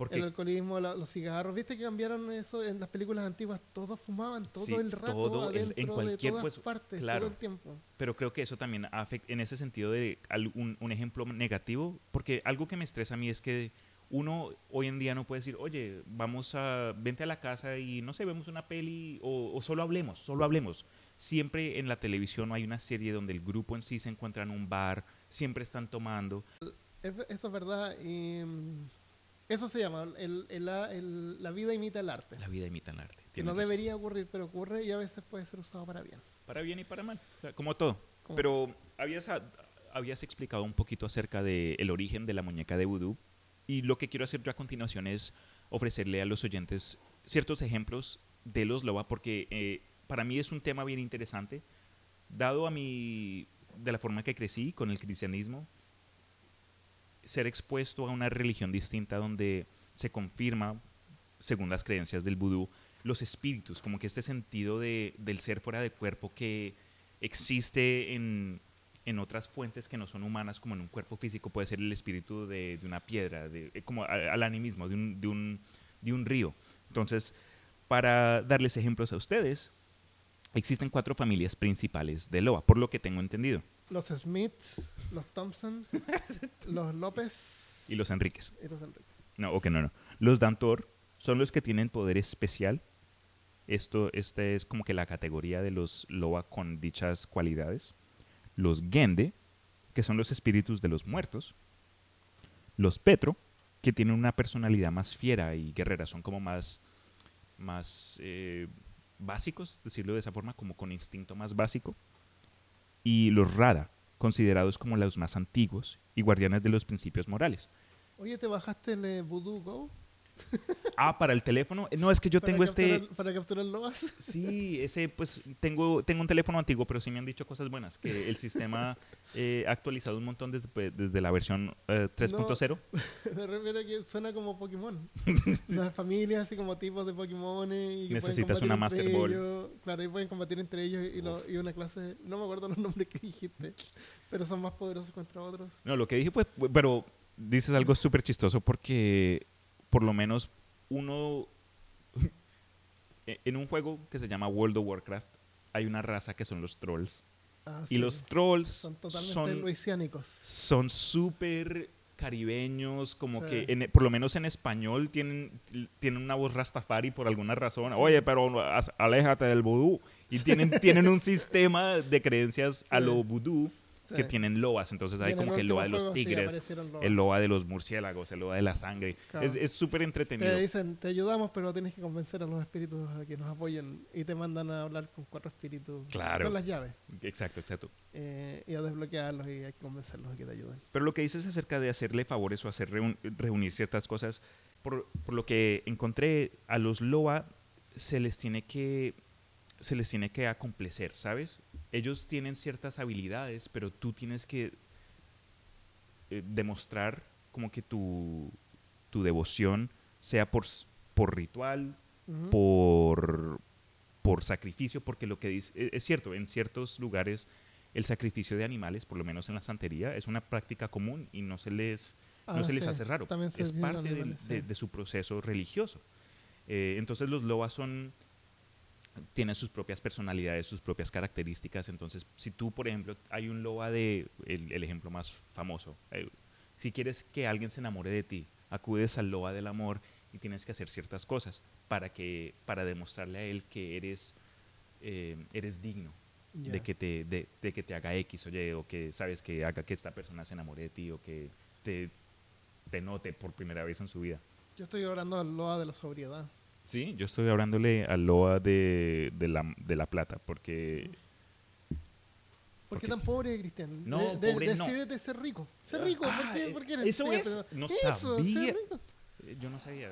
Porque El alcoholismo, la- los cigarros, ¿viste que cambiaron eso en las películas antiguas? Todos fumaban todo Sí, el rato todo, el- en cualquier, de todas pues, partes, claro. todo el tiempo. Pero creo que eso también afecta en ese sentido de un, un ejemplo negativo, porque algo que me estresa a mí es que uno hoy en día no puede decir, oye, vamos a, vente a la casa y no sé, vemos una peli o, o solo hablemos, solo hablemos. Siempre en la televisión hay una serie donde el grupo en sí se encuentra en un bar, siempre están tomando. Es- eso es verdad. y, eso se llama, el- el- la- el- la vida imita el arte. La vida imita el arte. Que no razón. debería ocurrir, pero ocurre y a veces puede ser usado para bien. Para bien y para mal, o sea, como todo. Como- Pero habías, habías explicado un poquito acerca del origen de la muñeca de vudú y lo que quiero hacer yo a continuación es ofrecerle a los oyentes ciertos ejemplos de los loba porque eh, para mí es un tema bien interesante, dado a mi, de la forma que crecí con el cristianismo, ser expuesto a una religión distinta donde se confirma, según las creencias del vudú, los espíritus, como que este sentido de, del ser fuera de cuerpo que existe en, en otras fuentes que no son humanas, como en un cuerpo físico, puede ser el espíritu de, de una piedra, de, eh, como al animismo, de un, de, un, de un río. Entonces, para darles ejemplos a ustedes, existen cuatro familias principales de Loa, por lo que tengo entendido, Los Smiths, los Thompson, los López y los Enríquez. y los Enríquez. No, ok, no, no. Los Dantor son los que tienen poder especial. Esto, esta es como que la categoría de los Loa con dichas cualidades. Los Gende, que son los espíritus de los muertos. Los Petro, que tienen una personalidad más fiera y guerrera, son como más, más eh, básicos, decirlo de esa forma, como con instinto más básico. Y los Rada, considerados como los más antiguos y guardianes de los principios morales. Oye, ¿te bajaste el eh, Voodoo Go? Ah, para el teléfono. No, es que yo tengo este. capturar- Para capturar lobas. Sí, ese, pues tengo, tengo un teléfono antiguo, pero sí me han dicho cosas buenas. Que el sistema eh, ha actualizado un montón desde, pues, desde la versión eh, 3.0. Me refiero a que suena como Pokémon. Las familias, así como tipos de Pokémon. Y que Necesitas una Master Ball. ellos. Claro, y pueden combatir entre ellos y, lo- y una clase. No me acuerdo los nombres que dijiste, pero son más poderosos contra otros. No, lo que dije fue, pero dices algo súper chistoso porque por lo menos uno, en un juego que se llama World of Warcraft, hay una raza que son los trolls. Ah, Y sí. los trolls son totalmente son luisiánicos. son súper caribeños, como Sí. que en- por lo menos en español tienen, tienen una voz rastafari por alguna razón. Oye, pero aléjate del vudú. Y tienen, tienen un sistema de creencias a lo vudú que Sí. tienen loas. Entonces hay en el como que el loa de los sí tigres, el loa de los murciélagos, el loa de la sangre. Claro. Es- Es súper entretenido. Te dicen, te ayudamos, pero tienes que convencer a los espíritus a que nos apoyen y te mandan a hablar con cuatro espíritus. Claro. Son las llaves. Exacto, exacto. eh, y a desbloquearlos y hay que convencerlos a que te ayuden. Pero lo que dices acerca de hacerle favores o hacer reun- reunir ciertas cosas, por, por lo que encontré, a los Loa se les tiene que se les tiene que acomplecer, ¿sabes? Ellos tienen ciertas habilidades, pero tú tienes que eh, demostrar como que tu, tu devoción sea por, por ritual, por, por sacrificio, porque lo que dice, e- es cierto, en ciertos lugares el sacrificio de animales, por lo menos en la santería, es una práctica común y no se les, no Ah, se les hace raro. también Es parte animales, de, sí. de su proceso religioso. Eh, entonces los loas son tienen sus propias personalidades, sus propias características. Entonces, si tú, por ejemplo, hay un loa de, el, el ejemplo más famoso, eh, si quieres que alguien se enamore de ti, acudes al loa del amor y tienes que hacer ciertas cosas para, que, para demostrarle a él que eres, eh, eres digno de, que te, de, de que te haga X o Y, o que sabes que haga que esta persona se enamore de ti, o que te, te note por primera vez en su vida. Yo estoy orando al Loa de la sobriedad. Sí, yo estoy hablándole al Loa de, de, la, de la Plata, porque ¿Por qué tan pobre, Cristian? No, De- de- pobre no. Decídete ser rico. Ser rico, ¿por Ah, qué? eh, ¿Por qué eres ¿eso es? No eso, sabía. ser rico. Eh, Yo no sabía.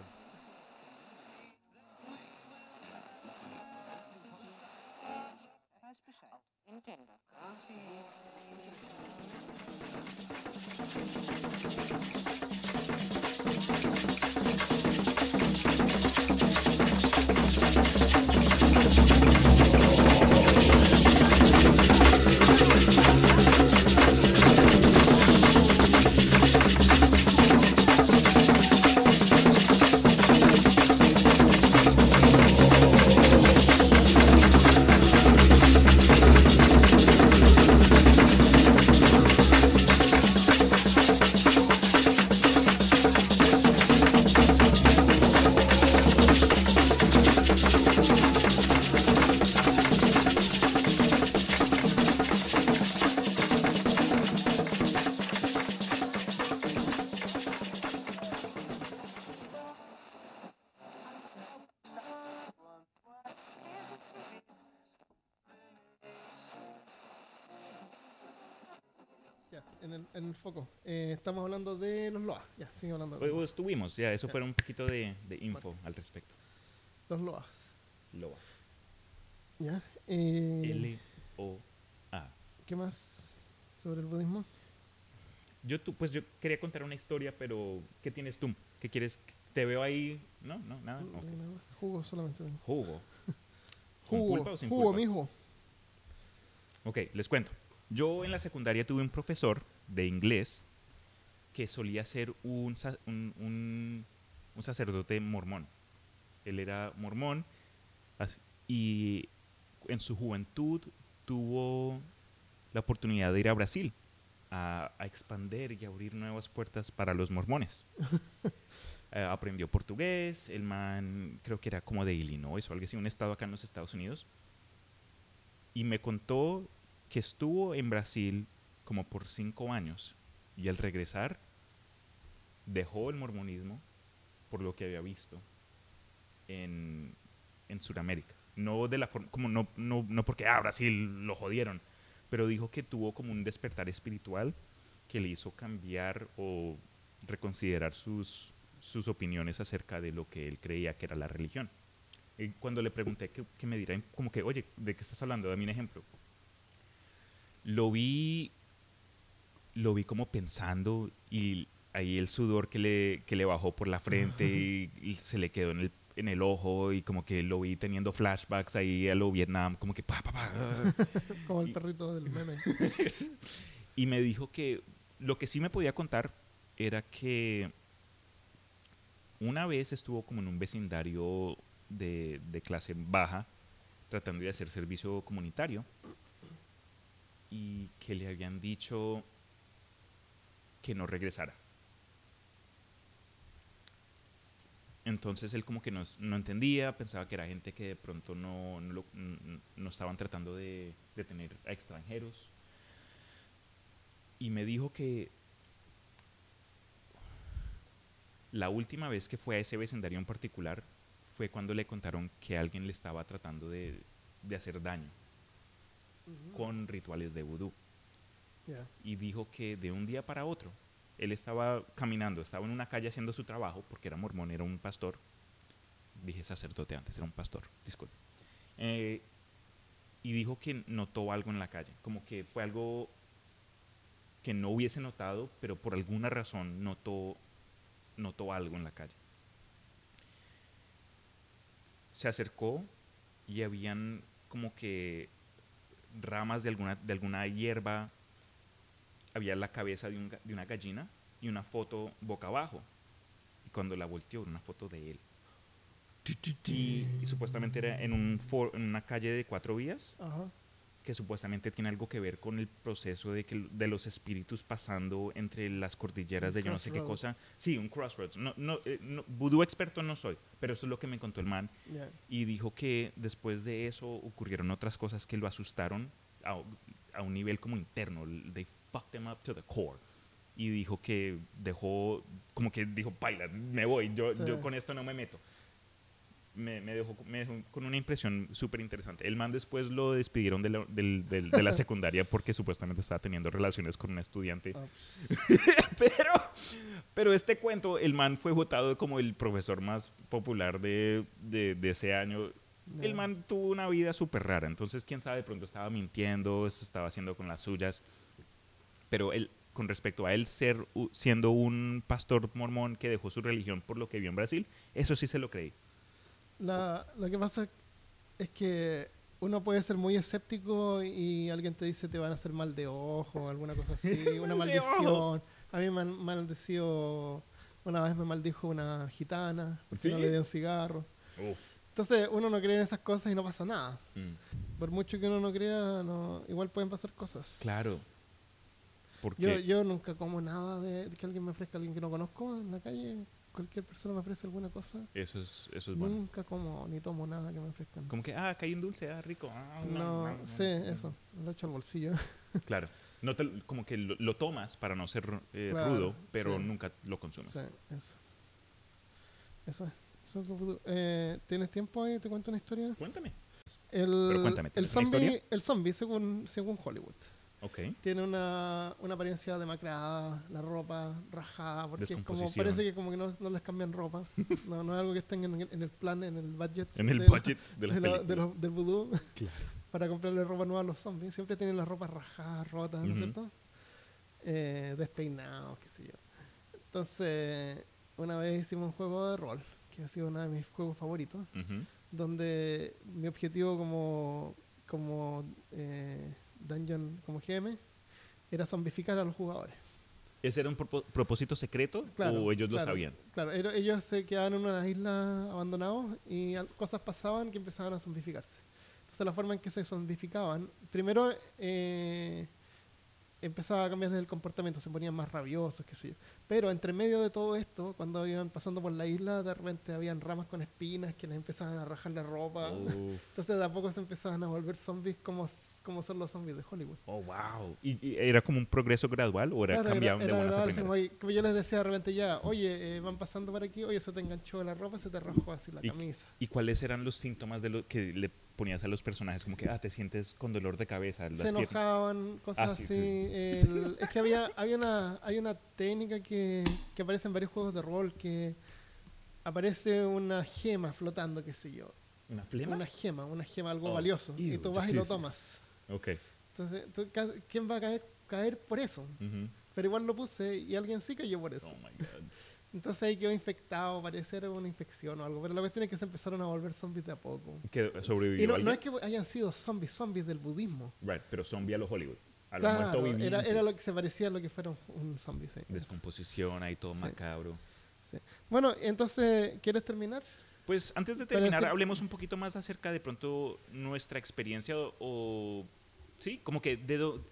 Sigue hablando. O- o estuvimos, ya, eso fue un poquito de, de info al respecto. Los LOAs. Loa. Ya. Eh, L-O-A. ¿Qué más sobre el budismo? Yo, tú, pues yo quería contar una historia, pero ¿qué tienes tú? ¿Qué quieres? Te veo ahí. No, no, nada. No, Ok. nada. Jugo solamente. Jugo. ¿Con Jugo, culpa o sin jugo, culpa? mijo. Ok, les cuento. Yo en la secundaria tuve un profesor de inglés que solía ser un, un, un- un sacerdote mormón. Él era mormón y en su juventud tuvo la oportunidad de ir a Brasil a, a expander y abrir nuevas puertas para los mormones. Eh, aprendió portugués, el man creo que era como de Illinois o algo así, un estado acá en los Estados Unidos. Y me contó que estuvo en Brasil como por cinco años y al regresar dejó el mormonismo por lo que había visto en, en Sudamérica. No de la como no, no, no porque ah, Brasil lo jodieron, pero dijo que tuvo como un despertar espiritual que le hizo cambiar o reconsiderar sus, sus opiniones acerca de lo que él creía que era la religión. Y cuando le pregunté que, que me diera como que, oye, ¿de qué estás hablando? Dame un ejemplo. Lo vi, lo vi como pensando y ahí el sudor que le, que le bajó por la frente y, y se le quedó en el, en el ojo y como que lo vi teniendo flashbacks ahí a lo Vietnam, como que pa, pa, pa. Como el Y- perrito del meme. y me dijo que lo que sí me podía contar era que una vez estuvo como en un vecindario de, de clase baja tratando de hacer servicio comunitario y que le habían dicho que no regresara. Entonces él como que no, no entendía, pensaba que era gente que de pronto no, no, no estaban tratando de, de tener a extranjeros. Y me dijo que la última vez que fue a ese vecindario en particular fue cuando le contaron que alguien le estaba tratando de, de hacer daño con rituales de vudú. Y dijo que de un día para otro, él estaba caminando, estaba en una calle haciendo su trabajo, porque era mormón, era un pastor. Dije sacerdote antes, era un pastor, disculpe. Eh, y dijo que notó algo en la calle, como que fue algo que no hubiese notado, pero por alguna razón notó, notó algo en la calle. Se acercó y habían como que ramas de alguna, de alguna hierba, había la cabeza de, un de una gallina y una foto boca abajo. Y cuando la volteó, una foto de él. Y, y supuestamente era en, un for- en una calle de cuatro vías Ajá. que supuestamente tiene algo que ver con el proceso de, que, de los espíritus pasando entre las cordilleras Un de yo no sé qué cosa. Sí, un crossroads. No, no, eh, no, vudú experto no soy, pero eso es lo que me contó el man. Ya. Y dijo que después de eso ocurrieron otras cosas que lo asustaron a, a un nivel como interno. They fucked him up to the core. Y dijo que dejó, como que dijo, paila, me voy, yo, Sí. yo con esto no me meto. me, me dejó, me dejó con una impresión súper interesante. El man después lo despidieron de la, del- del- de la secundaria porque supuestamente estaba teniendo relaciones con una estudiante. Ah, pero, pero este cuento, el man fue votado como el profesor más popular de, de- de ese año. El man tuvo una vida súper rara, entonces quién sabe, de pronto estaba mintiendo, se estaba haciendo con las suyas. Pero él, con respecto a él ser, siendo un pastor mormón que dejó su religión por lo que vio en Brasil, eso sí se lo creí. La, lo que pasa es que uno puede ser muy escéptico y alguien te dice te van a hacer mal de ojo alguna cosa así, una maldición. A mí me han maldecido, una vez me maldijo una gitana, porque no le dieron cigarro. Uf. Entonces uno no cree en esas cosas y no pasa nada. Mm, Por mucho que uno no crea, no, igual pueden pasar cosas. Claro. Porque Yo, yo nunca como nada de, que alguien me ofrezca alguien que no conozco en la calle. Cualquier persona me ofrece alguna cosa. eso es, eso es bueno. Nunca como ni tomo nada que me ofrezcan. Como que, ah, hay un dulce, ah, rico. ah, No, sí, eso. Lo echo al bolsillo. Claro. No te- como que lo, lo tomas para no ser eh, Claro, rudo, pero sí. nunca lo consumes. Sí, eso. Eso es. Eso es lo. Eh, ¿Tienes tiempo ahí? ¿Te cuento una historia? Cuéntame. El, Pero cuéntame, el ¿tienes una zombie, el zombie según, según Hollywood. Ok. Tiene una, una apariencia demacrada, la ropa rajada, porque es como, parece que como que no, no les cambian ropa. No, no es algo que estén en, el- en el plan, en el budget. En el budget de las de la- de los- del vudú Claro. para comprarle ropa nueva a los zombies. Siempre tienen las ropas rajadas, rotas, ¿no es cierto? Eh, despeinados, qué sé yo. Entonces, una vez hicimos un juego de rol, que ha sido uno de mis juegos favoritos, donde mi objetivo como, como eh, Dungeon, como GM, era zombificar a los jugadores. ¿Ese era un propósito secreto Claro, o ellos lo claro, sabían? Claro, ellos se quedaban en una isla abandonados y cosas pasaban que empezaban a zombificarse. Entonces la forma en que se zombificaban, primero eh, empezaba a cambiar el comportamiento, se ponían más rabiosos, qué sé yo. Pero entre medio de todo esto, cuando iban pasando por la isla, de repente habían ramas con espinas que les empezaban a rajar la ropa. Uf. Entonces de a poco se empezaban a volver zombies como, como son los zombies de Hollywood. Oh, wow. ¿Y, y era como un progreso gradual o era Claro, cambiaban era- de buenas a primeras? como yo les decía de repente ya, oye, eh, van pasando por aquí, oye, se te enganchó la ropa, se te rajó así la Y- camisa. ¿Y cuáles eran los síntomas de lo que le ponías a los personajes? Como que, ah, te sientes con dolor de cabeza. las Se enojaban, cosas Ah, sí, así. sí. el- es que había, había una, hay una técnica que, que aparece en varios juegos de rol que aparece una gema flotando, qué sé yo. ¿Una flema? Una gema, una gema, algo Oh, valioso. y ew, tú vas y lo tomas. Ok. Entonces, ca- ¿quién va a caer, caer por eso? Ujú. Pero igual lo puse y alguien sí cayó por eso. Oh, my God. Entonces ahí quedó infectado, parecía era una infección o algo. Pero la cuestión es que se empezaron a volver zombies de a poco. ¿Que sobrevivió Y no, no es que hayan sido zombies, zombies del budismo. Right, pero zombie a lo Hollywood. A lo Claro, muerto era, era lo que se parecía a lo que fuera un- zombie. sí. Descomposición ahí todo Sí. macabro. Sí. Bueno, entonces, ¿quieres terminar? Pues antes de terminar, hablemos un poquito más acerca de pronto nuestra experiencia o- sí, como que de do-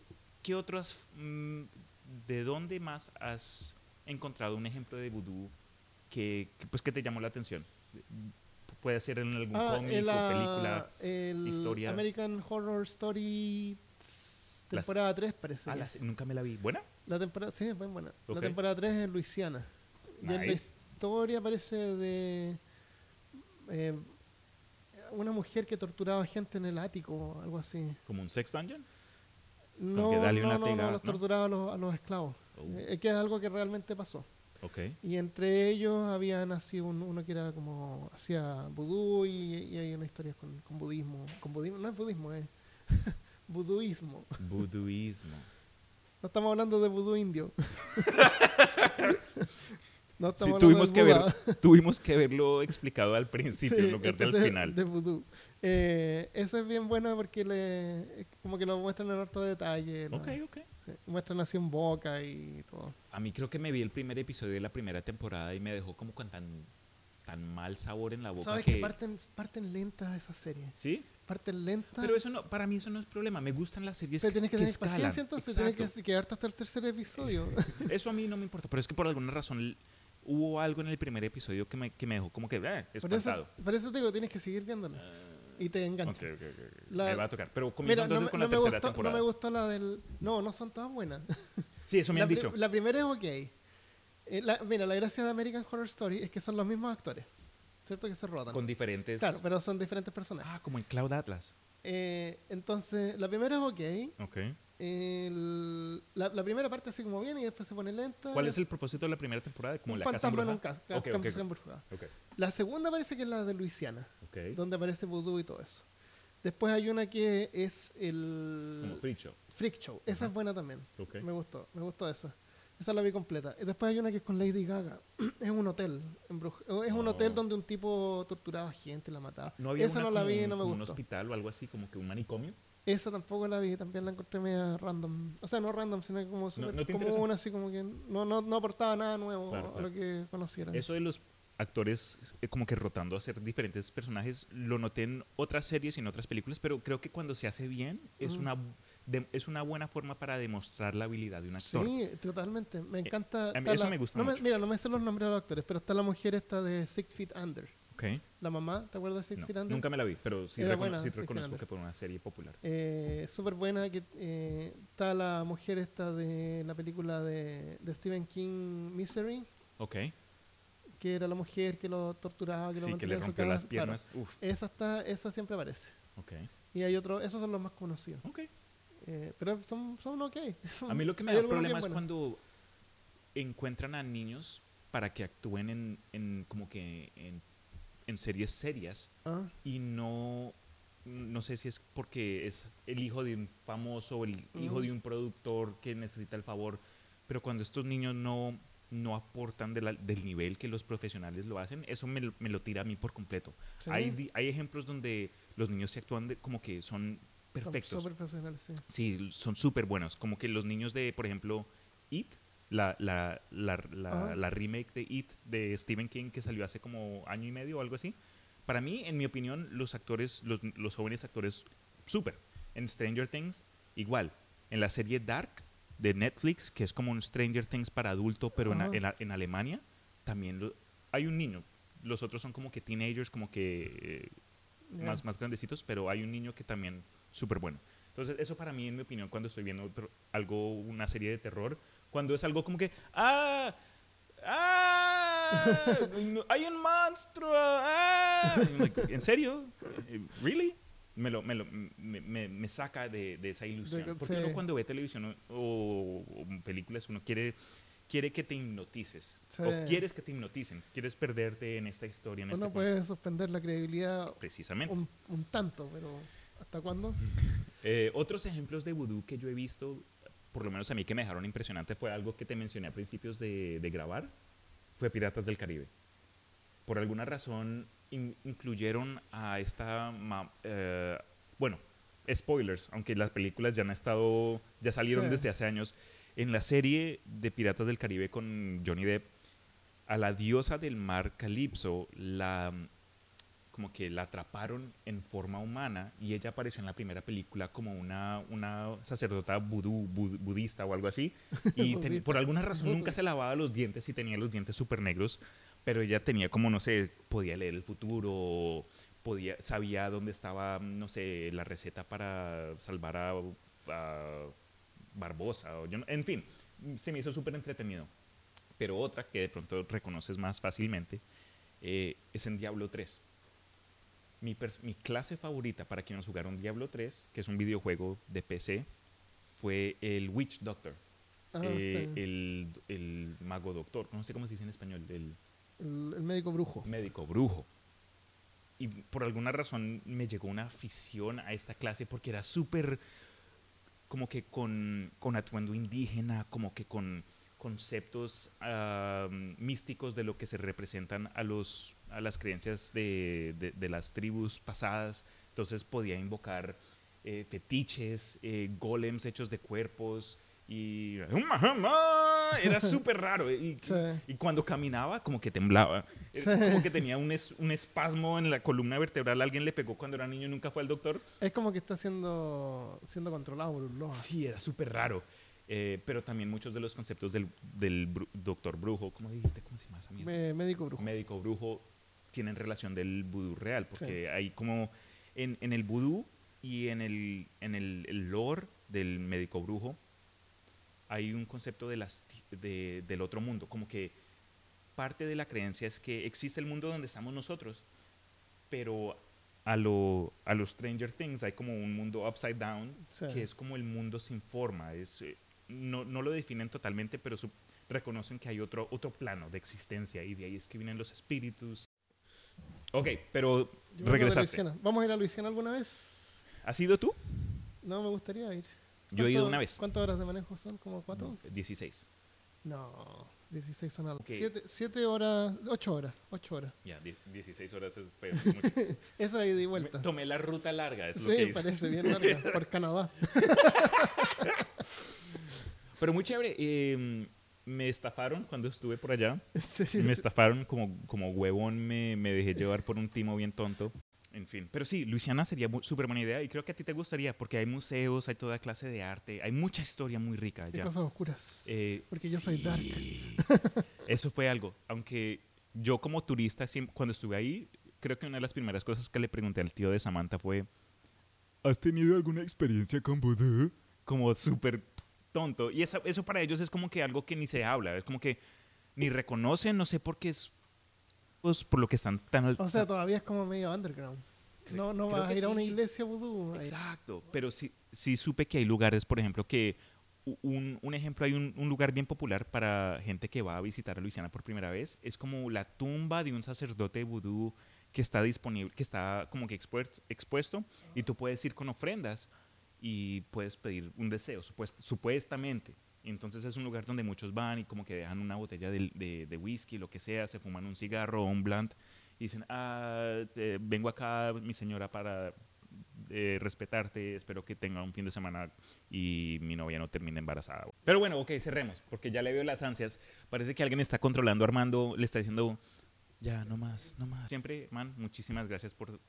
qué otras mm, de dónde más has encontrado un ejemplo de vudú que, que, pues que te llamó la atención. Puede ser en algún Ah, cómic el, o película. el historia. American Horror Story Las- temporada 3 parece. Ah, que la es. se- nunca me la vi. ¿Buena? La temporada, sí, es buena. La temporada 3 es en Luisiana. Y en la historia parece de eh, una mujer que torturaba gente en el ático, algo así. Como un sex dungeon. No, que dale no, una no, tega, no, los torturaba a los, a los esclavos. Oh. Eh, Es que es algo que realmente pasó. Ok. Y entre ellos había nacido un- uno que era como hacía vudú y, y hay una historia con, con budismo. Con budismo, no es budismo, es buduismo. Buduismo. No estamos hablando de vudú indio. no Sí, tuvimos del que, Buda. ver, tuvimos que verlo explicado al principio Sí, en lugar del este es de- final. De vudú. Eh, eso es bien bueno porque le, como que lo muestran en harto detalle. ¿no? Ok, ok. Sí, muestran así en boca y todo. A mí creo que me vi el primer episodio de la primera temporada y me dejó como con tan, tan mal sabor en la boca Sabes que... que parten, parten lentas esas series. ¿Sí? Parten lentas. Pero eso no, para mí eso no es problema. Me gustan las series Pero que, tienes que que tener escalan. paciencia, entonces tienes que quedarte hasta el tercer episodio. Eso a mí no me importa, pero es que por alguna razón hubo algo en el primer episodio que me, que me dejó como que eh, por, eso, espantado. por eso te digo, tienes que seguir viéndola. y te engancha. ok, ok, ok. La- Me va a tocar. Pero no, entonces me- con no la tercera gustó, temporada. no me gustó la del... No, no son todas buenas. Sí, eso me la, han dicho. la primera es ok. Eh, la- mira, la gracia de American Horror Story es que son los mismos actores. ¿cierto? Que se rotan. Con diferentes... Claro, pero son diferentes personajes. Ah, como en Cloud Atlas. Eh, entonces, la primera es ok. Ok. El- la, la primera parte así como bien y después se pone lenta. ¿Cuál es el propósito de la primera temporada? Como Un la casa fantasma en un embrujada? cas- Ok, casa ok, ok. embrujada. Ok. La segunda parece que es la de Luisiana, donde aparece vudú y todo eso. Después hay una que es el Como Freak Show. Freak Show. Esa Ajá. es buena también. Me gustó, me gustó esa. Esa la vi completa. Y después hay una que es con Lady Gaga. es un hotel. embruj- Es un Oh. hotel donde un tipo torturaba gente y la mataba. ¿No había esa una no la vi no me como un gustó. hospital o algo así, como que un manicomio? Esa tampoco la vi, también la encontré media random. O sea, no random, sino que como súper ¿no te común, así como que no, no, no aportaba nada nuevo Claro, a claro. lo que conociera. Eso de los actores eh, como que rotando a ser diferentes personajes, lo noté en otras series y en otras películas, pero creo que cuando se hace bien es, Ujú. una, de- es una buena forma para demostrar la habilidad de un actor. Sí, totalmente. Me encanta. a mí está eso la- me gusta no mucho. mira, no me sé los nombres de los actores, pero está la mujer esta de Six Feet Under. La mamá, ¿te acuerdas de Six No, nunca me la vi, pero sí, recono- buena, sí reconozco que fue una serie popular. Eh, Súper buena. Que, eh, está la mujer esta de la película de, de Stephen King, Misery, Ok. que era la mujer que lo torturaba, que lo Sí, que mantenía le rompió las Claro. piernas. Uf. Esa, está, esa siempre aparece. Ok. Y hay otros, esos son los más conocidos. Ok. Eh, pero son, son ok. A mí lo que me da problema es cuando encuentran a niños para que actúen en, en como que en, en series serias Ah, y no no sé si es porque es el hijo de un famoso el hijo de un productor que necesita el favor pero cuando estos niños no no aportan de la- del nivel que los profesionales lo hacen eso me, lo- me lo tira a mí por completo sí. hay hay ejemplos donde los niños se actúan de- como que son Son perfectos súper profesionales, sí. Sí, son súper buenos. Como que los niños de, por ejemplo, It, la, la, la, la, la remake de It de Stephen King que salió hace como año y medio o algo así. Para mí, en mi opinión, los actores, los, los jóvenes actores, súper. En Stranger Things, igual. En la serie Dark de Netflix, que es como un Stranger Things para adulto, pero en, en, en Alemania, también lo- hay un niño. Los otros son como que teenagers, como que eh, Ya. más, más grandecitos, pero hay un niño que también súper bueno. Entonces, eso para mí, en mi opinión, cuando estoy viendo algo, una serie de terror, cuando es algo como que, ¡ah! ¡ah! ¡hay un monstruo! ¡ah! Like, ¿En serio? Eh, ¿Really? Me, lo, me, lo- me, me- saca de, de esa ilusión. que- Porque sí. uno cuando ve televisión o, películas, uno quiere, quiere que te hipnotices. Sí. O quieres que te hipnoticen. Quieres perderte en esta historia, en Uno este suspender la credibilidad Precisamente. un, un tanto, pero ¿hasta cuándo? Eh, otros ejemplos de vudú que yo he visto, por lo menos a mí que me dejaron impresionante, fue algo que te mencioné a principios de, de grabar, fue Piratas del Caribe. Por alguna razón in- incluyeron a esta, eh, bueno, spoilers, aunque las películas ya han estado, ya salieron Sí. desde hace años. En la serie de Piratas del Caribe con Johnny Depp, a la diosa del mar Calypso la como que la atraparon en forma humana y ella apareció en la primera película como una, una sacerdota vudú, bud- budista o algo así. Y ten- por alguna razón nunca se lavaba los dientes y tenía los dientes súper negros, pero ella tenía como, no sé, podía leer el futuro, podía, sabía dónde estaba, no sé, la receta para salvar a, a Barbosa. O yo en fin, se me hizo súper entretenido. Pero otra que de pronto reconoces más fácilmente eh, es en Diablo 3. Mi, clase favorita para quienes jugaron Diablo 3, que es un videojuego de PC, fue el Witch Doctor. Ah, eh, sí. el, el mago doctor, no sé cómo se dice en español, el el, el médico brujo. médico brujo. Y por alguna razón me llegó una afición a esta clase porque era súper como que con, con atuendo indígena, como que con conceptos ah, místicos de lo que se representan a, los, a las creencias de, de- de las tribus pasadas. Entonces podía invocar eh, fetiches, eh, golems hechos de cuerpos y era súper raro. Y, Sí. y cuando caminaba, como que temblaba. Eh, Sí. Como que tenía un, es- un espasmo en la columna vertebral. Alguien le pegó cuando era niño y nunca fue al doctor. Es como que está siendo, siendo controlado por un lobo. Sí, era súper raro. Eh, pero también muchos de los conceptos del, del bru- doctor brujo, ¿cómo dijiste? ¿Cómo se llama esa mierda? Me- médico brujo. Médico brujo tienen relación del vudú real, porque hay como en, en el vudú y en el, en el, el lore del médico brujo hay un concepto de las, de- del otro mundo, como que parte de la creencia es que existe el mundo donde estamos nosotros, pero a lo, a los Stranger Things hay como un mundo upside down, Sí. que es como el mundo sin forma. Es, eh, no, no lo definen totalmente, pero su- reconocen que hay otro, otro plano de existencia y de ahí es que vienen los espíritus. Ok, pero Yo regresaste. ¿Vamos a ir a Luisiana alguna vez? ¿Has ido tú? No, me gustaría ir. Yo he ido ¿Cuánto- una vez. ¿Cuántas horas de manejo son? ¿Como cuatro? 16. No, 16 son algo. Ok. 7 horas, 8 horas, 8 horas. Ya, die- 16 horas es pero mucho. Eso ahí de vuelta. Me- Tomé la ruta larga, es lo que Sí, parece bien larga, por Canadá. Pero muy chévere. eh, me estafaron cuando estuve por allá. Me estafaron como, como huevón, me, me dejé llevar por un timo bien tonto. En fin, pero sí, Luisiana sería súper buena idea y creo que a ti te gustaría porque hay museos, hay toda clase de arte, hay mucha historia muy rica Hay allá. cosas oscuras. Eh, Porque yo soy dark. Eso fue algo. Aunque yo como turista, siem- cuando estuve ahí, creo que una de las primeras cosas que le pregunté al tío de Samantha fue, ¿has tenido alguna experiencia con vudú? Como súper tonto. Y esa- eso para ellos es como que algo que ni se habla, es como que ni reconocen, no sé por qué es pues, por lo que están tan al- O sea, todavía es como medio underground. No, no vas a ir a una sí. iglesia vudú. Exacto, pero sí, sí supe que hay lugares, por ejemplo, que un, un ejemplo, hay un, un lugar bien popular para gente que va a visitar a Luisiana por primera vez. Es como la tumba de un sacerdote vudú que está disponible, que está como que expuer- expuesto y tú puedes ir con ofrendas y puedes pedir un deseo, supuest- supuestamente. Entonces es un lugar donde muchos van y como que dejan una botella de, de- de whisky, lo que sea, se fuman un cigarro o un blunt y dicen, ah, eh, vengo acá, mi señora, para eh, respetarte, espero que tenga un fin de semana y mi novia no termine embarazada. Pero bueno, ok, cerremos, porque ya le veo las ansias. Parece que alguien está controlando a Armando, le está diciendo, ya, no más, no más. Siempre, man, muchísimas gracias por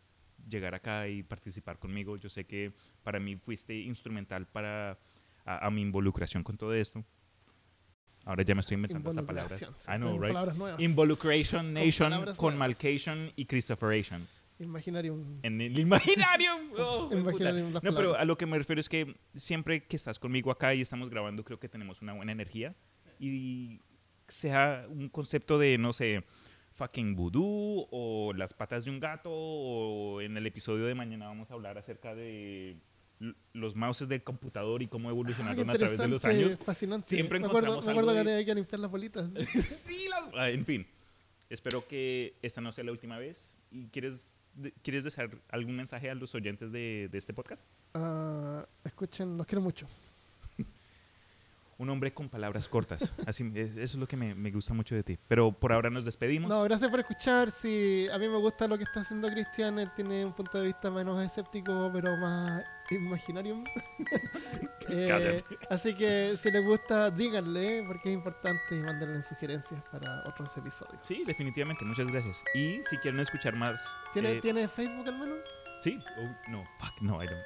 llegar acá y participar conmigo. Yo sé que para mí fuiste instrumental para a, a mi involucración con todo esto. Ahora ya me estoy inventando esta palabra. I know, con right? Palabras nuevas. Involucration Nation con nuevas. Malcation y Christopheration. Imaginarium. En el. Oh, Imaginarium, puta. las no, pero a lo que me refiero es que siempre que estás conmigo acá y estamos grabando, creo que tenemos una buena energía. Y sea un concepto de, no sé, fucking vudú o las patas de un gato o en el episodio de mañana vamos a hablar acerca de los mouses del computador y cómo Ah, evolucionaron a través de los años. Fascinante. Siempre me acuerdo, encontramos me acuerdo algo que de- que limpiar las bolitas. sí, las- ah, en fin. Espero que esta no sea la última vez. ¿Y quieres, de- ¿quieres dejar algún mensaje a los oyentes de, de este podcast? Ah, escuchen, los quiero mucho. Un hombre con palabras cortas. Así, es- eso es lo que me, me gusta mucho de ti. Pero por ahora nos despedimos. No, gracias por escuchar. Sí, a mí me gusta lo que está haciendo Cristian. Él tiene un punto de vista menos escéptico, pero más imaginario. Eh, así que si les gusta, díganle, porque es importante y mándenle sugerencias para otros episodios. Sí, definitivamente. Muchas gracias. Y si quieren escuchar más... ¿Tiene, eh, ¿Tiene Facebook al menos? Sí. Oh, no, fuck, no, I don't.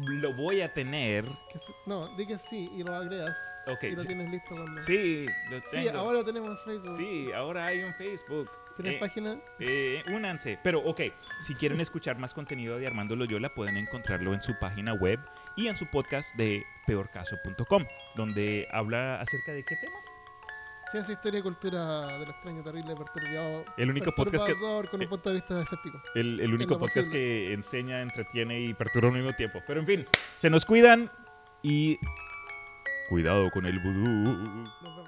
Lo voy a tener. Que sí- no, di que sí y lo agregas. Ok, y lo sí. tienes listo cuando. Sí, lo Sí, tengo. ahora tenemos Facebook. Sí, ahora hay un Facebook. ¿Tienes Eh, página? Eh, únanse. Pero, ok, si quieren escuchar más contenido de Armando Loyola, pueden encontrarlo en su página web y en su podcast de peorcaso.com, donde habla acerca de qué temas. Ciencia, historia y cultura del extraño, terrible, perturbado. El único podcast que- con un eh, punto de vista escéptico. El, el único podcast posible. que enseña, entretiene y perturba al mismo tiempo. Pero, en fin, se nos cuidan y cuidado con el vudú. Nos vemos.